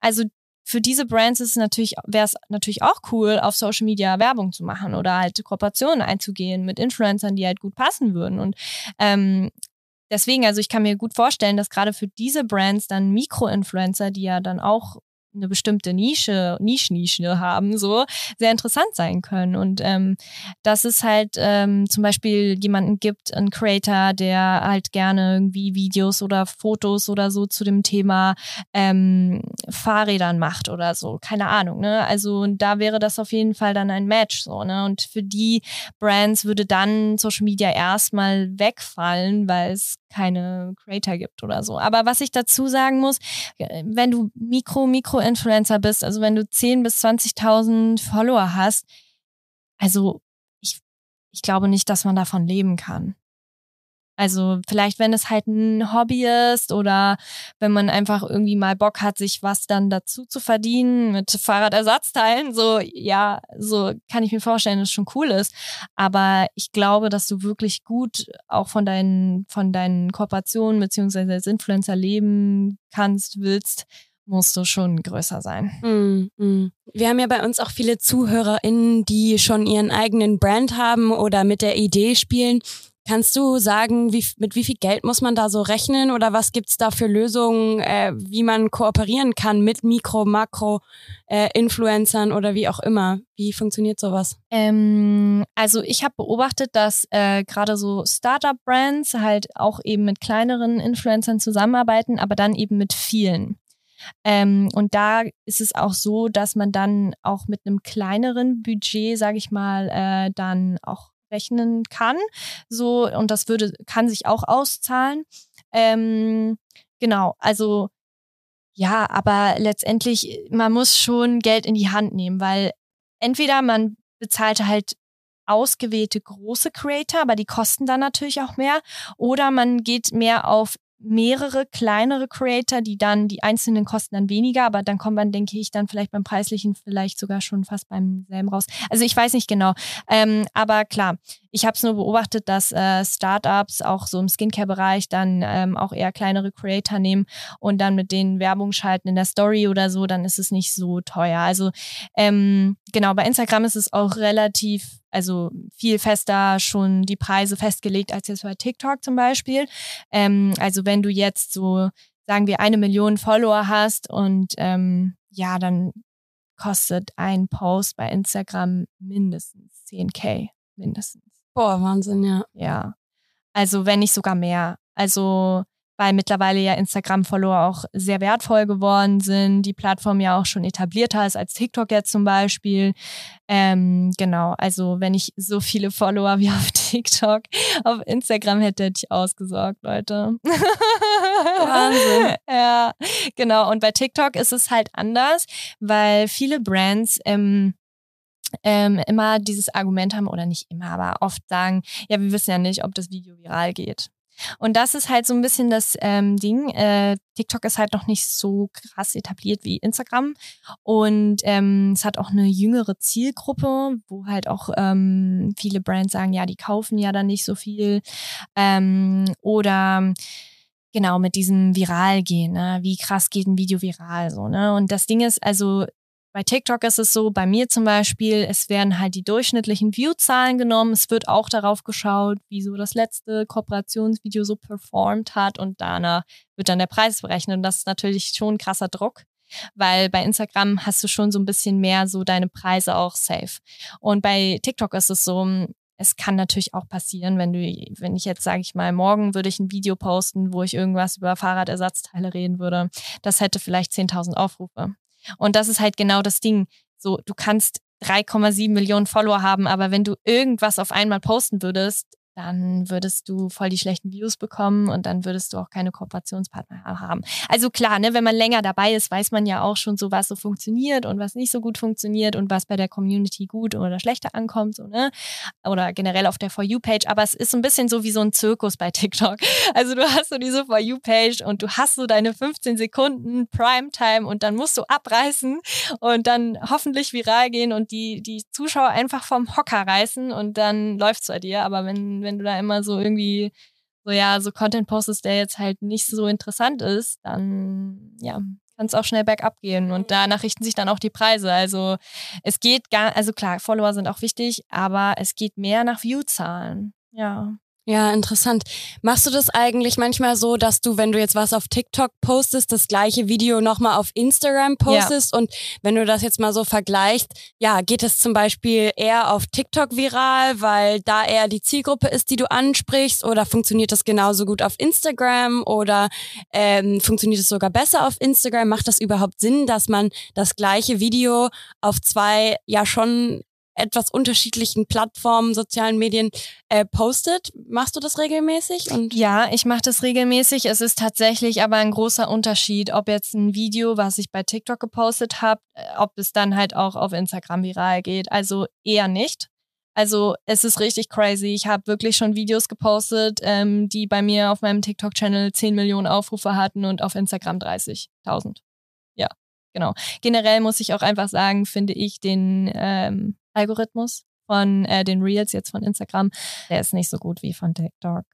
also für diese Brands ist natürlich, wäre es natürlich auch cool, auf Social Media Werbung zu machen oder halt Kooperationen einzugehen mit Influencern, die halt gut passen würden. Und ähm, deswegen, also ich kann mir gut vorstellen, dass gerade für diese Brands dann Mikroinfluencer, die ja dann auch eine bestimmte Nische, Nischnische haben, so sehr interessant sein können. Und ähm, dass es halt ähm, zum Beispiel jemanden gibt, einen Creator, der halt gerne irgendwie Videos oder Fotos oder so zu dem Thema ähm, Fahrrädern macht oder so, keine Ahnung. Ne? Also da wäre das auf jeden Fall dann ein Match so. Ne? Und für die Brands würde dann Social Media erstmal wegfallen, weil es keine Creator gibt oder so. Aber was ich dazu sagen muss, wenn du Mikro, Mikro-Influencer bist, also wenn du 10.000 bis 20.000 Follower hast, also ich, ich glaube nicht, dass man davon leben kann. Also vielleicht, wenn es halt ein Hobby ist oder wenn man einfach irgendwie mal Bock hat, sich was dann dazu zu verdienen mit Fahrradersatzteilen, so ja, so kann ich mir vorstellen, dass es schon cool ist. Aber ich glaube, dass du wirklich gut auch von deinen, von deinen Kooperationen beziehungsweise als Influencer leben kannst, willst, musst du schon größer sein. Mm, mm. Wir haben ja bei uns auch viele ZuhörerInnen, die schon ihren eigenen Brand haben oder mit der Idee spielen. Kannst du sagen, wie, mit wie viel Geld muss man da so rechnen oder was gibt's da für Lösungen, äh, wie man kooperieren kann mit Mikro-, Makro, äh, Influencern oder wie auch immer? Wie funktioniert sowas? Ähm, also ich habe beobachtet, dass äh, gerade so Startup-Brands halt auch eben mit kleineren Influencern zusammenarbeiten, aber dann eben mit vielen. Ähm, und da ist es auch so, dass man dann auch mit einem kleineren Budget, sage ich mal, äh, dann auch rechnen kann. So, und das würde, kann sich auch auszahlen. Ähm, genau, also ja, aber letztendlich, man muss schon Geld in die Hand nehmen, weil entweder man bezahlt halt ausgewählte große Creator, aber die kosten dann natürlich auch mehr, oder man geht mehr auf mehrere kleinere Creator, die dann die einzelnen kosten dann weniger, aber dann kommt man, denke ich, dann vielleicht beim preislichen vielleicht sogar schon fast beim selben raus. Also ich weiß nicht genau, ähm, aber klar, ich habe es nur beobachtet, dass äh, Startups auch so im Skincare-Bereich dann ähm, auch eher kleinere Creator nehmen und dann mit denen Werbung schalten in der Story oder so, dann ist es nicht so teuer. Also ähm, genau, bei Instagram ist es auch relativ also viel fester schon die Preise festgelegt als jetzt bei TikTok zum Beispiel. Ähm, also wenn du jetzt so, sagen wir, eine Million Follower hast und ähm, ja, dann kostet ein Post bei Instagram mindestens 10k, mindestens. Boah, Wahnsinn, ja. Ja. Also wenn nicht sogar mehr. Also weil mittlerweile ja Instagram-Follower auch sehr wertvoll geworden sind, die Plattform ja auch schon etablierter ist als TikTok jetzt zum Beispiel. Ähm, genau, also wenn ich so viele Follower wie auf TikTok auf Instagram hätte, hätte ich ausgesorgt, Leute. Wahnsinn. ja, genau. Und bei TikTok ist es halt anders, weil viele Brands ähm, ähm, immer dieses Argument haben, oder nicht immer, aber oft sagen, ja, wir wissen ja nicht, ob das Video viral geht. Und das ist halt so ein bisschen das ähm, Ding. Äh, TikTok ist halt noch nicht so krass etabliert wie Instagram. Und ähm, es hat auch eine jüngere Zielgruppe, wo halt auch ähm, viele Brands sagen, ja, die kaufen ja dann nicht so viel. Ähm, oder genau mit diesem Viral gehen, ne? wie krass geht ein Video viral so, ne? Und das Ding ist, also bei TikTok ist es so, bei mir zum Beispiel, es werden halt die durchschnittlichen View-Zahlen genommen. Es wird auch darauf geschaut, wie so das letzte Kooperationsvideo so performt hat und danach wird dann der Preis berechnet. Und das ist natürlich schon ein krasser Druck, weil bei Instagram hast du schon so ein bisschen mehr so deine Preise auch safe. Und bei TikTok ist es so, es kann natürlich auch passieren, wenn du, wenn ich jetzt, sage ich mal, morgen würde ich ein Video posten, wo ich irgendwas über Fahrradersatzteile reden würde, das hätte vielleicht 10.000 Aufrufe. Und das ist halt genau das Ding. So, du kannst 3,7 Millionen Follower haben, aber wenn du irgendwas auf einmal posten würdest, dann würdest du voll die schlechten Views bekommen und dann würdest du auch keine Kooperationspartner haben. Also klar, ne, wenn man länger dabei ist, weiß man ja auch schon so, was so funktioniert und was nicht so gut funktioniert und was bei der Community gut oder schlechter ankommt, so, ne? Oder generell auf der For You-Page. Aber es ist so ein bisschen so wie so ein Zirkus bei TikTok. Also du hast so diese For You-Page und du hast so deine 15 Sekunden Primetime und dann musst du abreißen und dann hoffentlich viral gehen und die, die Zuschauer einfach vom Hocker reißen und dann läuft's bei dir. Aber wenn wenn du da immer so irgendwie so ja, so Content postest, der jetzt halt nicht so interessant ist, dann ja, kann es auch schnell bergab gehen und danach richten sich dann auch die Preise. Also es geht gar, also klar, Follower sind auch wichtig, aber es geht mehr nach Viewzahlen. Ja. Ja, interessant. Machst du das eigentlich manchmal so, dass du, wenn du jetzt was auf TikTok postest, das gleiche Video nochmal auf Instagram postest? Ja. Und wenn du das jetzt mal so vergleichst, ja, geht es zum Beispiel eher auf TikTok viral, weil da eher die Zielgruppe ist, die du ansprichst? Oder funktioniert das genauso gut auf Instagram? Oder ähm, funktioniert es sogar besser auf Instagram? Macht das überhaupt Sinn, dass man das gleiche Video auf zwei ja schon etwas unterschiedlichen Plattformen, sozialen Medien äh, postet. Machst du das regelmäßig? Und ja, ich mache das regelmäßig. Es ist tatsächlich aber ein großer Unterschied, ob jetzt ein Video, was ich bei TikTok gepostet habe, äh, ob es dann halt auch auf Instagram viral geht. Also eher nicht. Also es ist richtig crazy. Ich habe wirklich schon Videos gepostet, ähm, die bei mir auf meinem TikTok-Channel 10 Millionen Aufrufe hatten und auf Instagram 30.000. Ja, genau. Generell muss ich auch einfach sagen, finde ich den ähm, Algorithmus von äh, den Reels jetzt von Instagram, der ist nicht so gut wie von TikTok.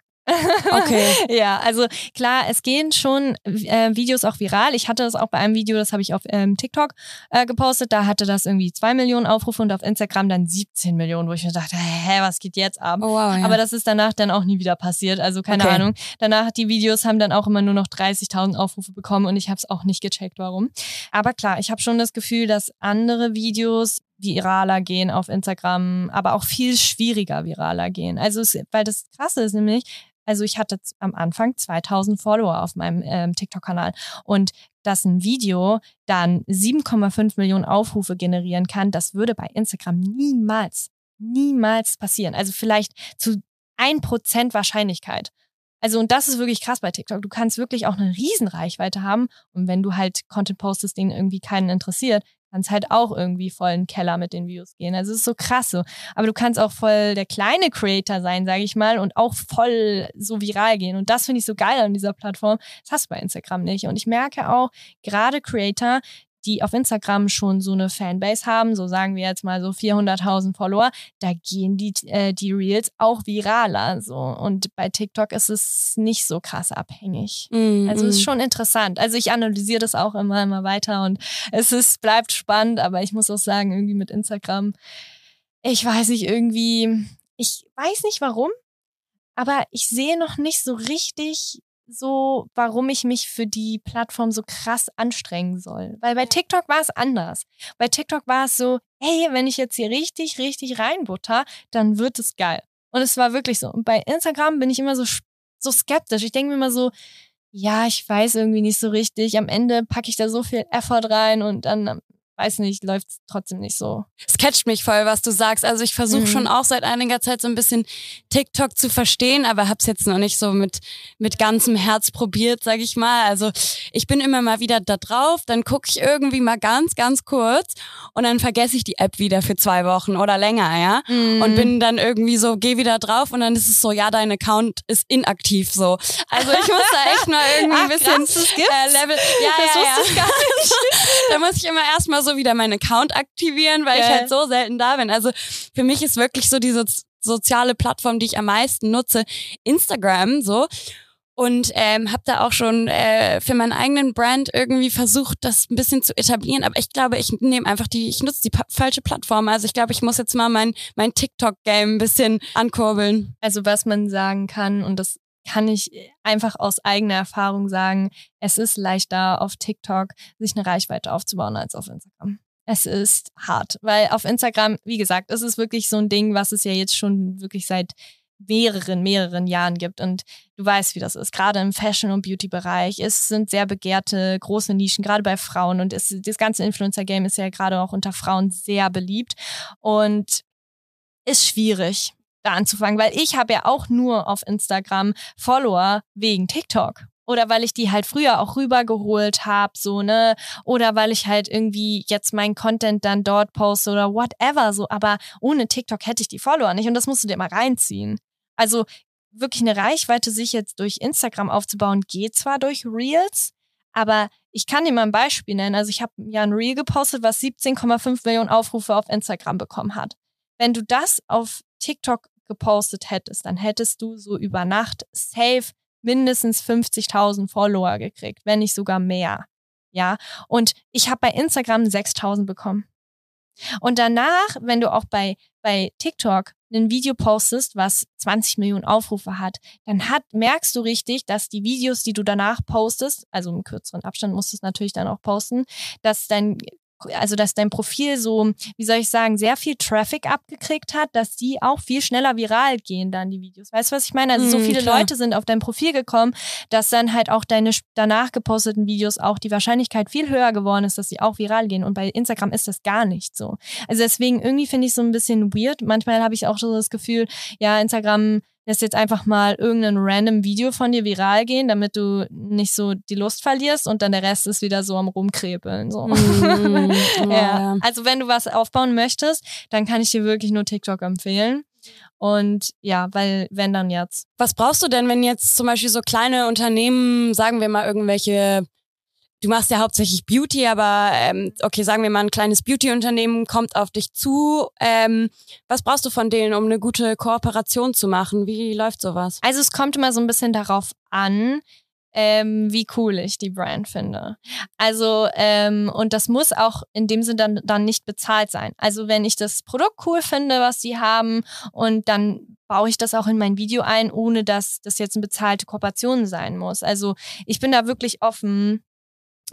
Okay. ja, also klar, es gehen schon äh, Videos auch viral. Ich hatte das auch bei einem Video, das habe ich auf ähm, TikTok äh, gepostet. Da hatte das irgendwie zwei Millionen Aufrufe und auf Instagram dann 17 Millionen, wo ich mir dachte, hä, was geht jetzt ab? Oh, wow, ja. Aber das ist danach dann auch nie wieder passiert. Also keine okay. Ahnung. Danach, die Videos haben dann auch immer nur noch 30.000 Aufrufe bekommen und ich habe es auch nicht gecheckt, warum. Aber klar, ich habe schon das Gefühl, dass andere Videos viraler gehen auf Instagram, aber auch viel schwieriger viraler gehen. Also, es, weil das Krasse ist nämlich, also ich hatte am Anfang 2000 Follower auf meinem ähm, TikTok-Kanal und dass ein Video dann 7,5 Millionen Aufrufe generieren kann, das würde bei Instagram niemals, niemals passieren. Also vielleicht zu 1% Wahrscheinlichkeit. Also, und das ist wirklich krass bei TikTok. Du kannst wirklich auch eine Riesenreichweite haben. Und wenn du halt Content postest, den irgendwie keinen interessiert, kannst halt auch irgendwie voll in den Keller mit den Views gehen. Also es ist so krass. Aber du kannst auch voll der kleine Creator sein, sage ich mal, und auch voll so viral gehen. Und das finde ich so geil an dieser Plattform. Das hast du bei Instagram nicht. Und ich merke auch, gerade Creator, die auf Instagram schon so eine Fanbase haben, so sagen wir jetzt mal so 400.000 Follower, da gehen die, äh, die Reels auch viraler. So. Und bei TikTok ist es nicht so krass abhängig. Mm, also ist schon interessant. Also ich analysiere das auch immer, immer weiter und es ist, bleibt spannend, aber ich muss auch sagen, irgendwie mit Instagram, ich weiß nicht, irgendwie, ich weiß nicht warum, aber ich sehe noch nicht so richtig so, warum ich mich für die Plattform so krass anstrengen soll. Weil bei TikTok war es anders. Bei TikTok war es so, hey, wenn ich jetzt hier richtig, richtig reinbutter, dann wird es geil. Und es war wirklich so. Und bei Instagram bin ich immer so, so skeptisch. Ich denke mir immer so, ja, ich weiß irgendwie nicht so richtig. Am Ende packe ich da so viel Effort rein und dann weiß nicht, läuft trotzdem nicht so. Es catcht mich voll, was du sagst. Also ich versuche mhm. schon auch seit einiger Zeit so ein bisschen TikTok zu verstehen, aber hab's jetzt noch nicht so mit mit ganzem Herz probiert, sag ich mal. Also ich bin immer mal wieder da drauf, dann gucke ich irgendwie mal ganz, ganz kurz und dann vergesse ich die App wieder für zwei Wochen oder länger, ja. Mhm. Und bin dann irgendwie so, geh wieder drauf und dann ist es so, ja, dein Account ist inaktiv so. Also ich muss da echt mal irgendwie Ach, ein bisschen krass, äh, Level. Ja, das ja, ja. gar nicht. da muss ich immer erstmal so so wieder meinen Account aktivieren, weil Geil. ich halt so selten da bin. Also für mich ist wirklich so diese soziale Plattform, die ich am meisten nutze, Instagram so. Und ähm, habe da auch schon äh, für meinen eigenen Brand irgendwie versucht, das ein bisschen zu etablieren. Aber ich glaube, ich nehme einfach die, ich nutze die falsche Plattform. Also ich glaube, ich muss jetzt mal mein, mein TikTok-Game ein bisschen ankurbeln. Also was man sagen kann, und das kann ich einfach aus eigener Erfahrung sagen, es ist leichter auf TikTok sich eine Reichweite aufzubauen als auf Instagram. Es ist hart, weil auf Instagram, wie gesagt, es ist wirklich so ein Ding, was es ja jetzt schon wirklich seit mehreren, mehreren Jahren gibt. Und du weißt, wie das ist. Gerade im Fashion- und Beauty-Bereich. Es sind sehr begehrte, große Nischen, gerade bei Frauen. Und es, das ganze Influencer-Game ist ja gerade auch unter Frauen sehr beliebt. Und ist schwierig da anzufangen, weil ich habe ja auch nur auf Instagram Follower wegen TikTok oder weil ich die halt früher auch rübergeholt habe, so, ne? Oder weil ich halt irgendwie jetzt meinen Content dann dort poste oder whatever, so. Aber ohne TikTok hätte ich die Follower nicht und das musst du dir mal reinziehen. Also wirklich eine Reichweite sich jetzt durch Instagram aufzubauen, geht zwar durch Reels, aber ich kann dir mal ein Beispiel nennen. Also ich habe ja ein Reel gepostet, was 17,5 Millionen Aufrufe auf Instagram bekommen hat. Wenn du das auf TikTok gepostet hättest, dann hättest du so über Nacht safe mindestens 50.000 Follower gekriegt, wenn nicht sogar mehr. Ja, und ich habe bei Instagram 6.000 bekommen. Und danach, wenn du auch bei, bei TikTok ein Video postest, was 20 Millionen Aufrufe hat, dann hat, merkst du richtig, dass die Videos, die du danach postest, also im kürzeren Abstand musst du es natürlich dann auch posten, dass dein also dass dein Profil so, wie soll ich sagen, sehr viel Traffic abgekriegt hat, dass die auch viel schneller viral gehen dann die Videos. Weißt du, was ich meine? Also so mm, viele klar. Leute sind auf dein Profil gekommen, dass dann halt auch deine danach geposteten Videos auch die Wahrscheinlichkeit viel höher geworden ist, dass sie auch viral gehen. Und bei Instagram ist das gar nicht so. Also deswegen irgendwie finde ich so ein bisschen weird. Manchmal habe ich auch so das Gefühl, ja, Instagram lässt jetzt einfach mal irgendein random Video von dir viral gehen, damit du nicht so die Lust verlierst und dann der Rest ist wieder so am rumkrepeln. So. Mm, ja. Also wenn du was aufbauen möchtest, dann kann ich dir wirklich nur TikTok empfehlen. Und ja, weil wenn dann jetzt. Was brauchst du denn, wenn jetzt zum Beispiel so kleine Unternehmen, sagen wir mal irgendwelche du machst ja hauptsächlich Beauty, aber ähm, okay, sagen wir mal, ein kleines Beauty-Unternehmen kommt auf dich zu. Ähm, was brauchst du von denen, um eine gute Kooperation zu machen? Wie läuft sowas? Also es kommt immer so ein bisschen darauf an, ähm, wie cool ich die Brand finde. Also, ähm, und das muss auch in dem Sinne dann, dann nicht bezahlt sein. Also, wenn ich das Produkt cool finde, was sie haben, und dann baue ich das auch in mein Video ein, ohne dass das jetzt eine bezahlte Kooperation sein muss. Also, ich bin da wirklich offen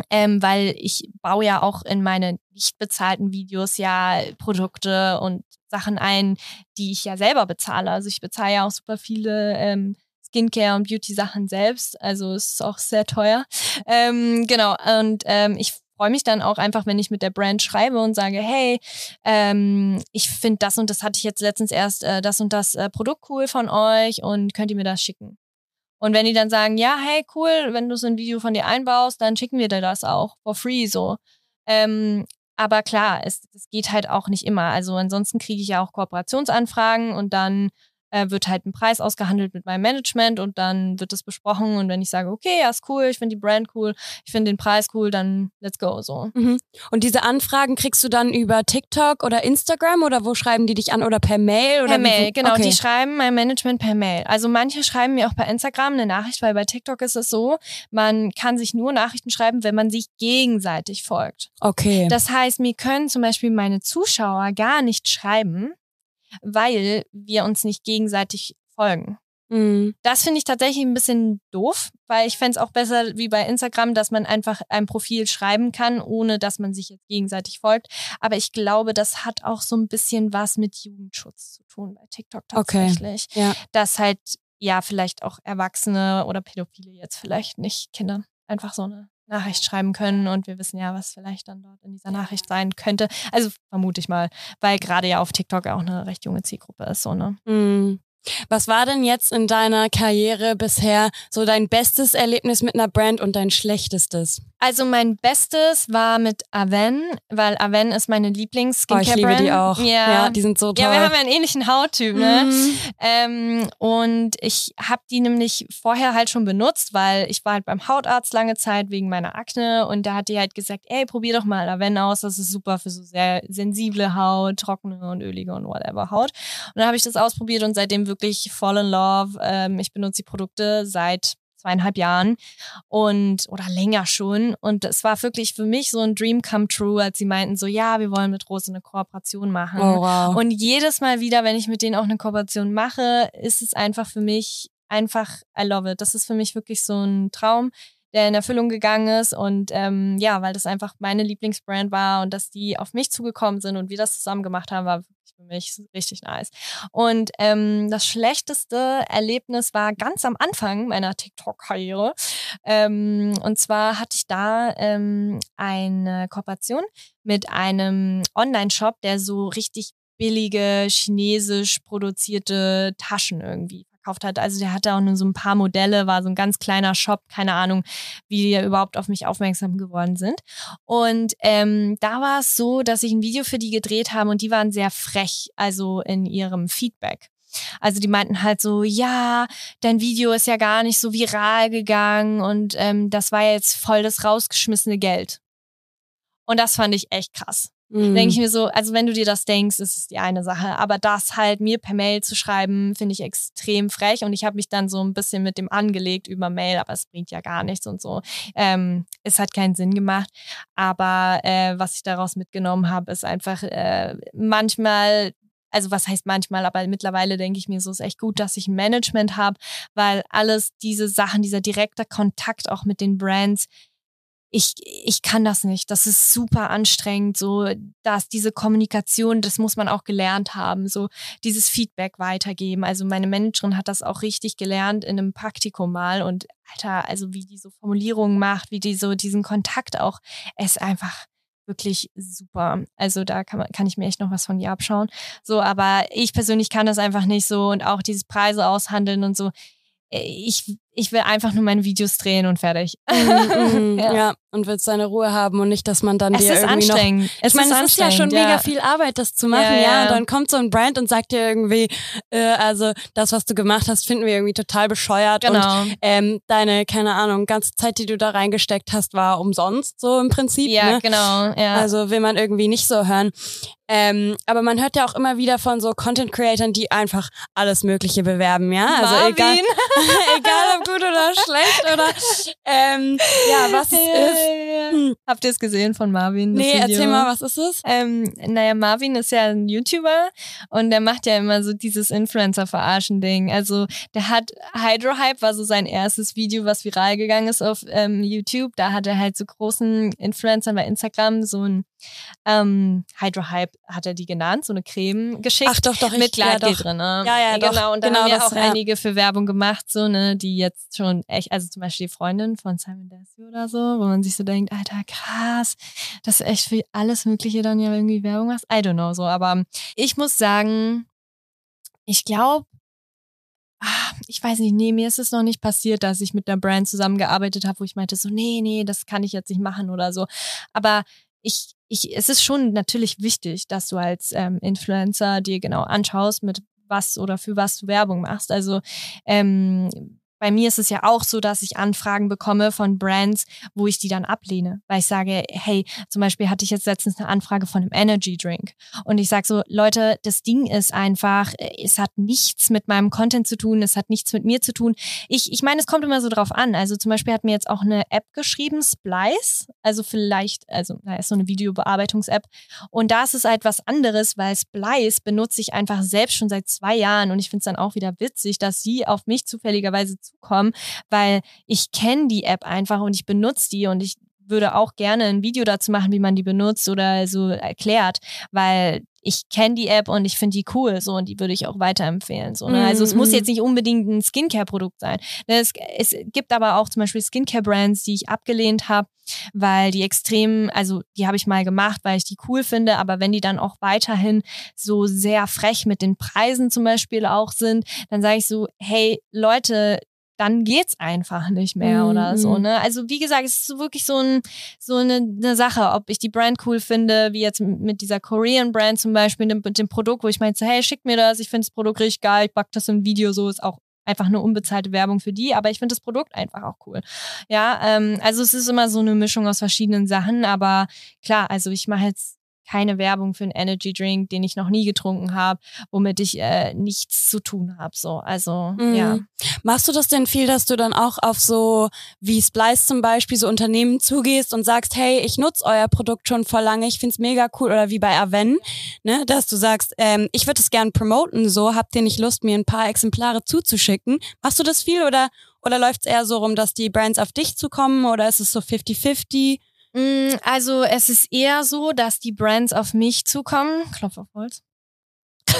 ähm, weil ich baue ja auch in meine nicht bezahlten Videos ja Produkte und Sachen ein, die ich ja selber bezahle. Also ich bezahle ja auch super viele ähm, Skincare und Beauty-Sachen selbst. Also es ist auch sehr teuer. Ähm, genau. Und ähm, ich freue mich dann auch einfach, wenn ich mit der Brand schreibe und sage, hey, ähm, ich finde das und das hatte ich jetzt letztens erst äh, das und das äh, Produkt cool von euch und könnt ihr mir das schicken? Und wenn die dann sagen, ja, hey, cool, wenn du so ein Video von dir einbaust, dann schicken wir dir das auch for free so. Ähm, aber klar, es, es geht halt auch nicht immer. Also ansonsten kriege ich ja auch Kooperationsanfragen und dann äh, wird halt ein Preis ausgehandelt mit meinem Management und dann wird das besprochen und wenn ich sage, okay, ja, ist cool, ich finde die Brand cool, ich finde den Preis cool, dann let's go so. Mhm. Und diese Anfragen kriegst du dann über TikTok oder Instagram oder wo schreiben die dich an oder per Mail? Oder per Mail, genau. Okay. Die schreiben mein Management per Mail. Also manche schreiben mir auch bei Instagram eine Nachricht, weil bei TikTok ist es so, man kann sich nur Nachrichten schreiben, wenn man sich gegenseitig folgt. Okay. Das heißt, mir können zum Beispiel meine Zuschauer gar nicht schreiben, weil wir uns nicht gegenseitig folgen. Mhm. Das finde ich tatsächlich ein bisschen doof, weil ich fände es auch besser wie bei Instagram, dass man einfach ein Profil schreiben kann, ohne dass man sich jetzt gegenseitig folgt. Aber ich glaube, das hat auch so ein bisschen was mit Jugendschutz zu tun bei TikTok tatsächlich. Okay. Ja. Dass halt ja vielleicht auch Erwachsene oder Pädophile jetzt vielleicht nicht Kinder einfach so eine Nachricht schreiben können und wir wissen ja, was vielleicht dann dort in dieser Nachricht sein könnte. Also vermute ich mal, weil gerade ja auf TikTok auch eine recht junge Zielgruppe ist, so, ne? Mm. Was war denn jetzt in deiner Karriere bisher so dein bestes Erlebnis mit einer Brand und dein schlechtestes? Also mein Bestes war mit Aven, weil Aven ist meine Lieblings-Skincare-Brand. Oh, ich liebe die auch. Ja. ja, die sind so toll. Ja, wir haben ja einen ähnlichen Hauttyp, ne? Mhm. Ähm, und ich habe die nämlich vorher halt schon benutzt, weil ich war halt beim Hautarzt lange Zeit wegen meiner Akne und da hat die halt gesagt, ey, probier doch mal Aven aus, das ist super für so sehr sensible Haut, trockene und ölige und whatever Haut. Und dann habe ich das ausprobiert und seitdem wirklich fall in love. Ähm, ich benutze die Produkte seit zweieinhalb Jahren und oder länger schon. Und es war wirklich für mich so ein Dream come true, als sie meinten so, ja, wir wollen mit Rose eine Kooperation machen. Oh, wow. Und jedes Mal wieder, wenn ich mit denen auch eine Kooperation mache, ist es einfach für mich einfach, I love it. Das ist für mich wirklich so ein Traum der in Erfüllung gegangen ist und ähm, ja, weil das einfach meine Lieblingsbrand war und dass die auf mich zugekommen sind und wir das zusammen gemacht haben, war für mich richtig nice. Und ähm, das schlechteste Erlebnis war ganz am Anfang meiner TikTok-Karriere. Ähm, und zwar hatte ich da ähm, eine Kooperation mit einem Online-Shop, der so richtig billige chinesisch produzierte Taschen irgendwie verkauft hat. Also der hatte auch nur so ein paar Modelle, war so ein ganz kleiner Shop, keine Ahnung, wie die überhaupt auf mich aufmerksam geworden sind. Und ähm, da war es so, dass ich ein Video für die gedreht habe und die waren sehr frech, also in ihrem Feedback. Also die meinten halt so, ja, dein Video ist ja gar nicht so viral gegangen und ähm, das war jetzt voll das rausgeschmissene Geld. Und das fand ich echt krass. Mhm. Denke ich mir so, also wenn du dir das denkst, ist es die eine Sache. Aber das halt mir per Mail zu schreiben, finde ich extrem frech. Und ich habe mich dann so ein bisschen mit dem angelegt über Mail, aber es bringt ja gar nichts und so. Ähm, es hat keinen Sinn gemacht. Aber äh, was ich daraus mitgenommen habe, ist einfach äh, manchmal also was heißt manchmal, aber mittlerweile denke ich mir, so ist echt gut, dass ich ein Management habe, weil alles diese Sachen, dieser direkte Kontakt auch mit den Brands, ich, ich kann das nicht. Das ist super anstrengend. So, dass diese Kommunikation, das muss man auch gelernt haben. So, dieses Feedback weitergeben. Also, meine Managerin hat das auch richtig gelernt in einem Praktikum mal. Und Alter, also wie die so Formulierungen macht, wie die so diesen Kontakt auch, ist einfach wirklich super. Also da kann, man, kann ich mir echt noch was von ihr abschauen. So, aber ich persönlich kann das einfach nicht so und auch dieses Preise aushandeln und so. Äh, ich, ich will einfach nur meine Videos drehen und fertig. Mhm, mhm, ja. ja. und willst deine Ruhe haben und nicht, dass man dann es dir irgendwie noch... Es ich meine, es ist ja schon ja. mega viel Arbeit, das zu machen, ja, ja. Und dann kommt so ein Brand und sagt dir irgendwie, äh, also das, was du gemacht hast, finden wir irgendwie total bescheuert. Genau. Und ähm, deine, keine Ahnung, ganze Zeit, die du da reingesteckt hast, war umsonst, so im Prinzip. Ja, ne? genau. Ja. Also will man irgendwie nicht so hören. Ähm, aber man hört ja auch immer wieder von so Content-Creatern, die einfach alles Mögliche bewerben, ja? Also Marvin. egal, egal ob gut oder schlecht oder ähm, ja, was es ist. Hm. Habt ihr es gesehen von Marvin? Nee, Video? erzähl mal, was ist es? Ähm, naja, Marvin ist ja ein YouTuber und der macht ja immer so dieses Influencer-Verarschen-Ding. Also der hat Hydrohype war so sein erstes Video, was viral gegangen ist auf ähm, YouTube. Da hat er halt so großen Influencern bei Instagram so ein ähm, Hydrohype hat er die genannt, so eine Creme geschickt. Ach doch, doch, ich, mit Gleitgel ja, drin. Ne? Ja, ja, genau. Doch, und da genau haben wir das, auch ja. einige für Werbung gemacht, so ne, die jetzt schon echt, also zum Beispiel die Freundin von Simon Desue oder so, wo man sich so denkt, Alter, krass, dass du echt für alles Mögliche dann ja irgendwie Werbung machst. I don't know so, aber ich muss sagen, ich glaube, ah, ich weiß nicht, nee, mir ist es noch nicht passiert, dass ich mit einer Brand zusammengearbeitet habe, wo ich meinte so, nee, nee, das kann ich jetzt nicht machen oder so. Aber ich, ich, es ist schon natürlich wichtig, dass du als ähm, Influencer dir genau anschaust, mit was oder für was du Werbung machst. Also ähm, bei mir ist es ja auch so, dass ich Anfragen bekomme von Brands, wo ich die dann ablehne, weil ich sage, hey, zum Beispiel hatte ich jetzt letztens eine Anfrage von einem Energy Drink und ich sage so, Leute, das Ding ist einfach, es hat nichts mit meinem Content zu tun, es hat nichts mit mir zu tun. Ich, ich meine, es kommt immer so drauf an. Also zum Beispiel hat mir jetzt auch eine App geschrieben, Splice, also vielleicht, also da ist so eine Videobearbeitungs-App und da ist es halt was anderes, weil Splice benutze ich einfach selbst schon seit zwei Jahren und ich finde es dann auch wieder witzig, dass sie auf mich zufälligerweise dazukommen, weil ich kenne die App einfach und ich benutze die und ich würde auch gerne ein Video dazu machen, wie man die benutzt oder so erklärt, weil ich kenne die App und ich finde die cool so und die würde ich auch weiterempfehlen. So, ne? Also es muss Mhm. jetzt nicht unbedingt ein Skincare-Produkt sein. Ne, Es, es gibt aber auch zum Beispiel Skincare-Brands, die ich abgelehnt habe, weil die extrem, also die habe ich mal gemacht, weil ich die cool finde, aber wenn die dann auch weiterhin so sehr frech mit den Preisen zum Beispiel auch sind, dann sage ich so, hey Leute, dann geht's einfach nicht mehr Mhm, oder so, ne? Also wie gesagt, es ist wirklich so, ein, so eine, eine Sache, ob ich die Brand cool finde, wie jetzt mit dieser Korean Brand zum Beispiel, mit dem Produkt, wo ich meinte, hey, schick mir das, ich finde das Produkt richtig geil, ich back das in ein Video, so ist auch einfach eine unbezahlte Werbung für die, aber ich finde das Produkt einfach auch cool. Ja, ähm, also es ist immer so eine Mischung aus verschiedenen Sachen, aber klar, also ich mache jetzt keine Werbung für einen Energy Drink, den ich noch nie getrunken habe, womit ich äh, nichts zu tun habe. So, also Mhm. ja. Machst du das denn viel, dass du dann auch auf so wie Splice zum Beispiel so Unternehmen zugehst und sagst, hey, ich nutze euer Produkt schon vor lange, ich find's mega cool oder wie bei Aven, ne, dass du sagst, ähm, ich würde es gern promoten, so habt ihr nicht Lust, mir ein paar Exemplare zuzuschicken? Machst du das viel oder oder läuft's eher so rum, dass die Brands auf dich zukommen oder ist es so 50-50? Mm, Also es ist eher so, dass die Brands auf mich zukommen. Klopf auf Holz.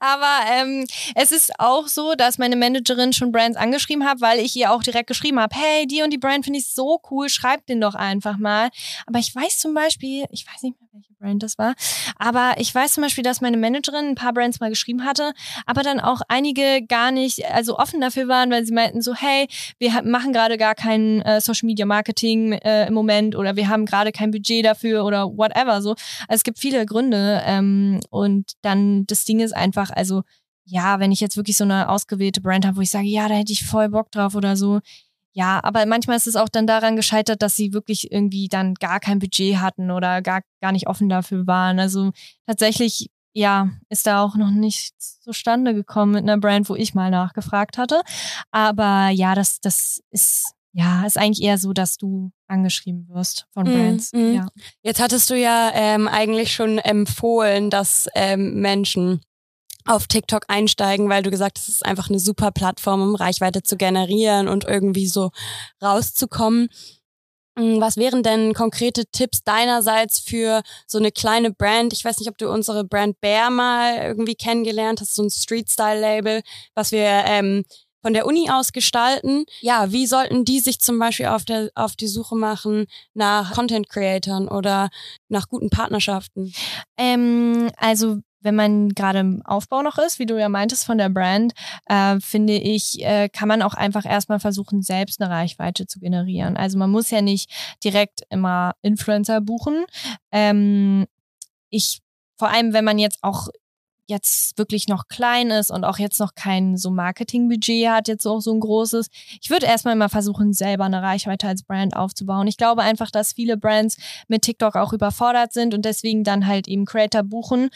aber ähm, es ist auch so, dass meine Managerin schon Brands angeschrieben hat, weil ich ihr auch direkt geschrieben habe, hey, die und die Brand finde ich so cool, schreib den doch einfach mal. Aber ich weiß zum Beispiel, ich weiß nicht mehr, welche Brand das war, aber ich weiß zum Beispiel, dass meine Managerin ein paar Brands mal geschrieben hatte, aber dann auch einige gar nicht also offen dafür waren, weil sie meinten so, hey, wir machen gerade gar kein äh, Social Media Marketing äh, im Moment oder wir haben gerade kein Budget dafür oder whatever so. Also es gibt viele Gründe ähm, und dann das Ding ist einfach, also ja, wenn ich jetzt wirklich so eine ausgewählte Brand habe, wo ich sage, ja, da hätte ich voll Bock drauf oder so, ja, aber manchmal ist es auch dann daran gescheitert, dass sie wirklich irgendwie dann gar kein Budget hatten oder gar, gar nicht offen dafür waren. Also tatsächlich, ja, ist da auch noch nichts zustande gekommen mit einer Brand, wo ich mal nachgefragt hatte. Aber ja, das, das ist, ja, ist eigentlich eher so, dass du angeschrieben wirst von mm, Brands. Mm, Ja. Jetzt hattest du ja ähm, eigentlich schon empfohlen, dass ähm, Menschen auf TikTok einsteigen, weil du gesagt hast, es ist einfach eine super Plattform, um Reichweite zu generieren und irgendwie so rauszukommen. Hm, was wären denn konkrete Tipps deinerseits für so eine kleine Brand? Ich weiß nicht, ob du unsere Brand Bear mal irgendwie kennengelernt hast, so ein Street-Style-Label, was wir ähm, von der Uni aus gestalten. Ja, wie sollten die sich zum Beispiel auf, der, auf die Suche machen nach Content-Creatern oder nach guten Partnerschaften? Ähm, also wenn man gerade im Aufbau noch ist, wie du ja meintest von der Brand, äh, finde ich, äh, kann man auch einfach erstmal versuchen, selbst eine Reichweite zu generieren. Also man muss ja nicht direkt immer Influencer buchen. Ähm, ich, vor allem, wenn man jetzt auch jetzt wirklich noch klein ist und auch jetzt noch kein so Marketingbudget hat, jetzt auch so ein großes. Ich würde erstmal mal versuchen, selber eine Reichweite als Brand aufzubauen. Ich glaube einfach, dass viele Brands mit TikTok auch überfordert sind und deswegen dann halt eben Creator buchen,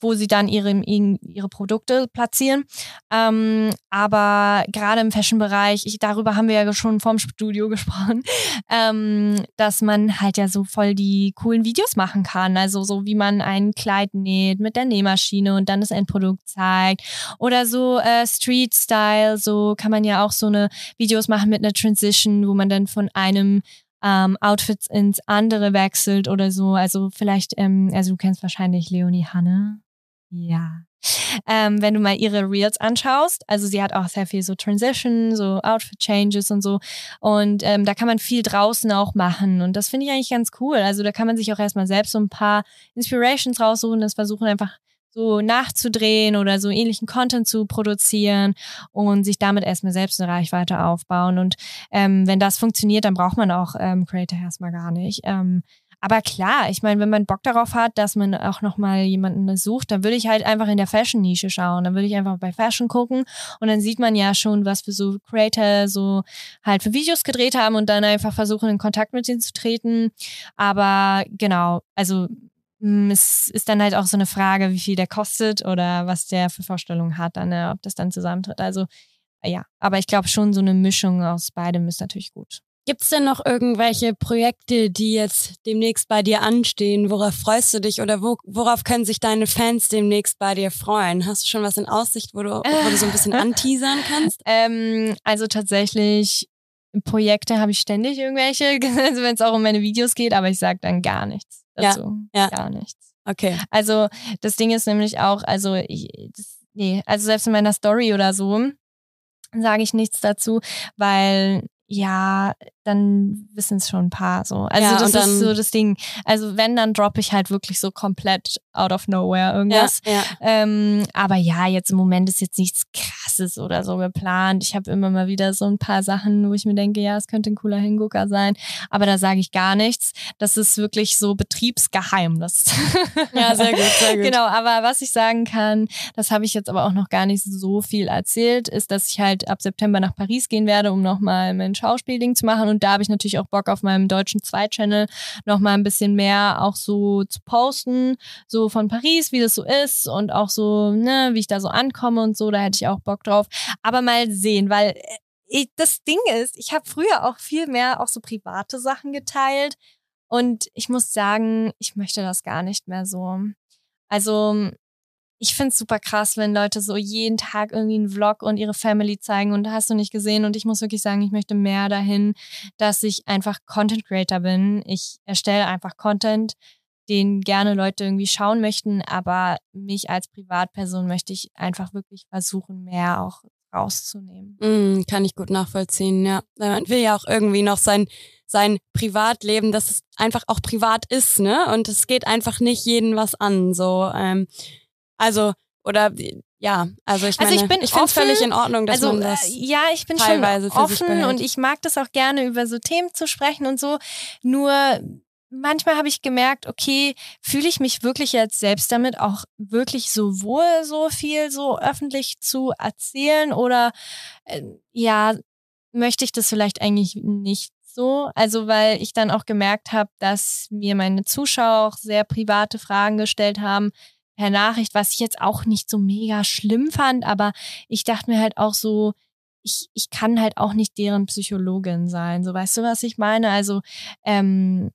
wo sie dann ihre, ihre Produkte platzieren. Ähm, aber gerade im Fashion-Bereich, ich, darüber haben wir ja schon vorm Studio gesprochen, ähm, dass man halt ja so voll die coolen Videos machen kann. Also so wie man ein Kleid näht mit der Nähmaschine und dann das Endprodukt zeigt. Oder so äh, Street-Style, so kann man ja auch so eine Videos machen mit einer Transition, wo man dann von einem ähm, Outfits ins andere wechselt oder so. Also vielleicht, ähm, also du kennst wahrscheinlich Leonie Hanne. Ja. Ähm, wenn du mal ihre Reels anschaust, also sie hat auch sehr viel so Transition, so Outfit Changes und so. Und ähm, da kann man viel draußen auch machen. Und das finde ich eigentlich ganz cool. Also da kann man sich auch erstmal selbst so ein paar Inspirations raussuchen, das versuchen einfach so nachzudrehen oder so ähnlichen Content zu produzieren und sich damit erstmal selbst eine Reichweite aufbauen. Und ähm, wenn das funktioniert, dann braucht man auch ähm, Creator erstmal gar nicht. Ähm, aber klar, ich meine, wenn man Bock darauf hat, dass man auch nochmal jemanden sucht, dann würde ich halt einfach in der Fashion-Nische schauen. Dann würde ich einfach bei Fashion gucken und dann sieht man ja schon, was für so Creator so halt für Videos gedreht haben und dann einfach versuchen, in Kontakt mit ihnen zu treten. Aber genau, also es ist dann halt auch so eine Frage, wie viel der kostet oder was der für Vorstellungen hat, dann, ne, ob das dann zusammentritt. Also ja, aber ich glaube schon, so eine Mischung aus beidem ist natürlich gut. Gibt es denn noch irgendwelche Projekte, die jetzt demnächst bei dir anstehen? Worauf freust du dich oder wo, worauf können sich deine Fans demnächst bei dir freuen? Hast du schon was in Aussicht, wo du, wo du so ein bisschen anteasern kannst? Ähm, also tatsächlich Projekte habe ich ständig irgendwelche, also wenn es auch um meine Videos geht, aber ich sage dann gar nichts dazu. Ja, ja. Gar nichts. Okay. Also das Ding ist nämlich auch, also ich, das, nee, also selbst in meiner Story oder so sage ich nichts dazu, weil ja, dann wissen es schon ein paar so. Also ja, das ist so das Ding. Also wenn, dann droppe ich halt wirklich so komplett out of nowhere irgendwas. Ja, ja. Ähm, aber ja, jetzt im Moment ist jetzt nichts krasses oder so geplant. Ich habe immer mal wieder so ein paar Sachen, wo ich mir denke, ja, es könnte ein cooler Hingucker sein. Aber da sage ich gar nichts. Das ist wirklich so Betriebsgeheimnis. Ja, sehr gut, sehr gut. Genau, aber was ich sagen kann, das habe ich jetzt aber auch noch gar nicht so viel erzählt, ist, dass ich halt ab September nach Paris gehen werde, um nochmal mein Schauspielding zu machen. Und und da habe ich natürlich auch Bock auf meinem deutschen Zwei-Channel noch mal ein bisschen mehr auch so zu posten, so von Paris, wie das so ist und auch so, ne, wie ich da so ankomme und so, da hätte ich auch Bock drauf. Aber mal sehen, weil äh, ich, das Ding ist, ich habe früher auch viel mehr auch so private Sachen geteilt und ich muss sagen, ich möchte das gar nicht mehr so. Also ich find's super krass, wenn Leute so jeden Tag irgendwie einen Vlog und ihre Family zeigen und hast du nicht gesehen. Und ich muss wirklich sagen, ich möchte mehr dahin, dass ich einfach Content Creator bin. Ich erstelle einfach Content, den gerne Leute irgendwie schauen möchten, aber mich als Privatperson möchte ich einfach wirklich versuchen, mehr auch rauszunehmen. Mm, kann ich gut nachvollziehen, ja. Man will ja auch irgendwie noch sein, sein Privatleben, dass es einfach auch privat ist, ne? Und es geht einfach nicht jeden was an. So, ähm, also, oder ja, also ich meine, also ich, bin ich finde es völlig in Ordnung, dass also, man das äh, ja, ich bin schon offen und ich mag das auch gerne über so Themen zu sprechen und so. Nur manchmal habe ich gemerkt, okay, fühle ich mich wirklich jetzt selbst damit auch wirklich so wohl, so viel so öffentlich zu erzählen oder äh, ja, möchte ich das vielleicht eigentlich nicht so? Also weil ich dann auch gemerkt habe, dass mir meine Zuschauer auch sehr private Fragen gestellt haben per Nachricht, was ich jetzt auch nicht so mega schlimm fand, aber ich dachte mir halt auch so, ich, ich kann halt auch nicht deren Psychologin sein. So weißt du, was ich meine? Also ähm,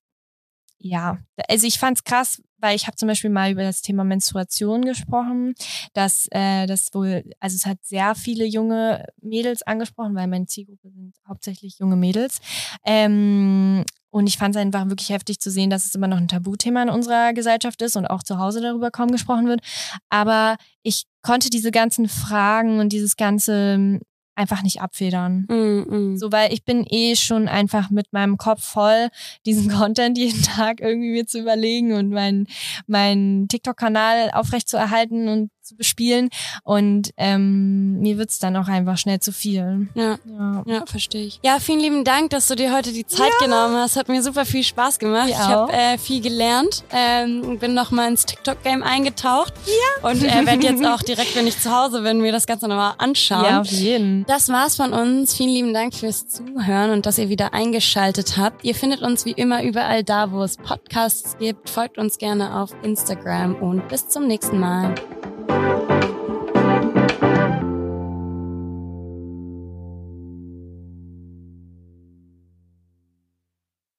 ja, also ich fand's krass, weil ich habe zum Beispiel mal über das Thema Menstruation gesprochen, dass äh, das wohl, also es hat sehr viele junge Mädels angesprochen, weil meine Zielgruppe sind hauptsächlich junge Mädels. Ähm, und ich fand es einfach wirklich heftig zu sehen, dass es immer noch ein Tabuthema in unserer Gesellschaft ist und auch zu Hause darüber kaum gesprochen wird. Aber ich konnte diese ganzen Fragen und dieses ganze einfach nicht abfedern. Mm, mm. So, weil ich bin eh schon einfach mit meinem Kopf voll, diesen Content jeden Tag irgendwie mir zu überlegen und meinen mein TikTok-Kanal aufrecht zu erhalten und zu bespielen. Und ähm, mir wird's dann auch einfach schnell zu viel. Ja, ja, ja verstehe ich. Ja, vielen lieben Dank, dass du dir heute die Zeit ja. genommen hast. Hat mir super viel Spaß gemacht. Ich, ich habe äh, viel gelernt. Ähm, bin noch mal ins TikTok-Game eingetaucht. Ja. Und äh, werde jetzt auch direkt, wenn ich zu Hause bin, mir das Ganze nochmal anschauen. Ja, auf jeden. Das war's von uns. Vielen lieben Dank fürs Zuhören und dass ihr wieder eingeschaltet habt. Ihr findet uns wie immer überall da, wo es Podcasts gibt. Folgt uns gerne auf Instagram und bis zum nächsten Mal. Thank you.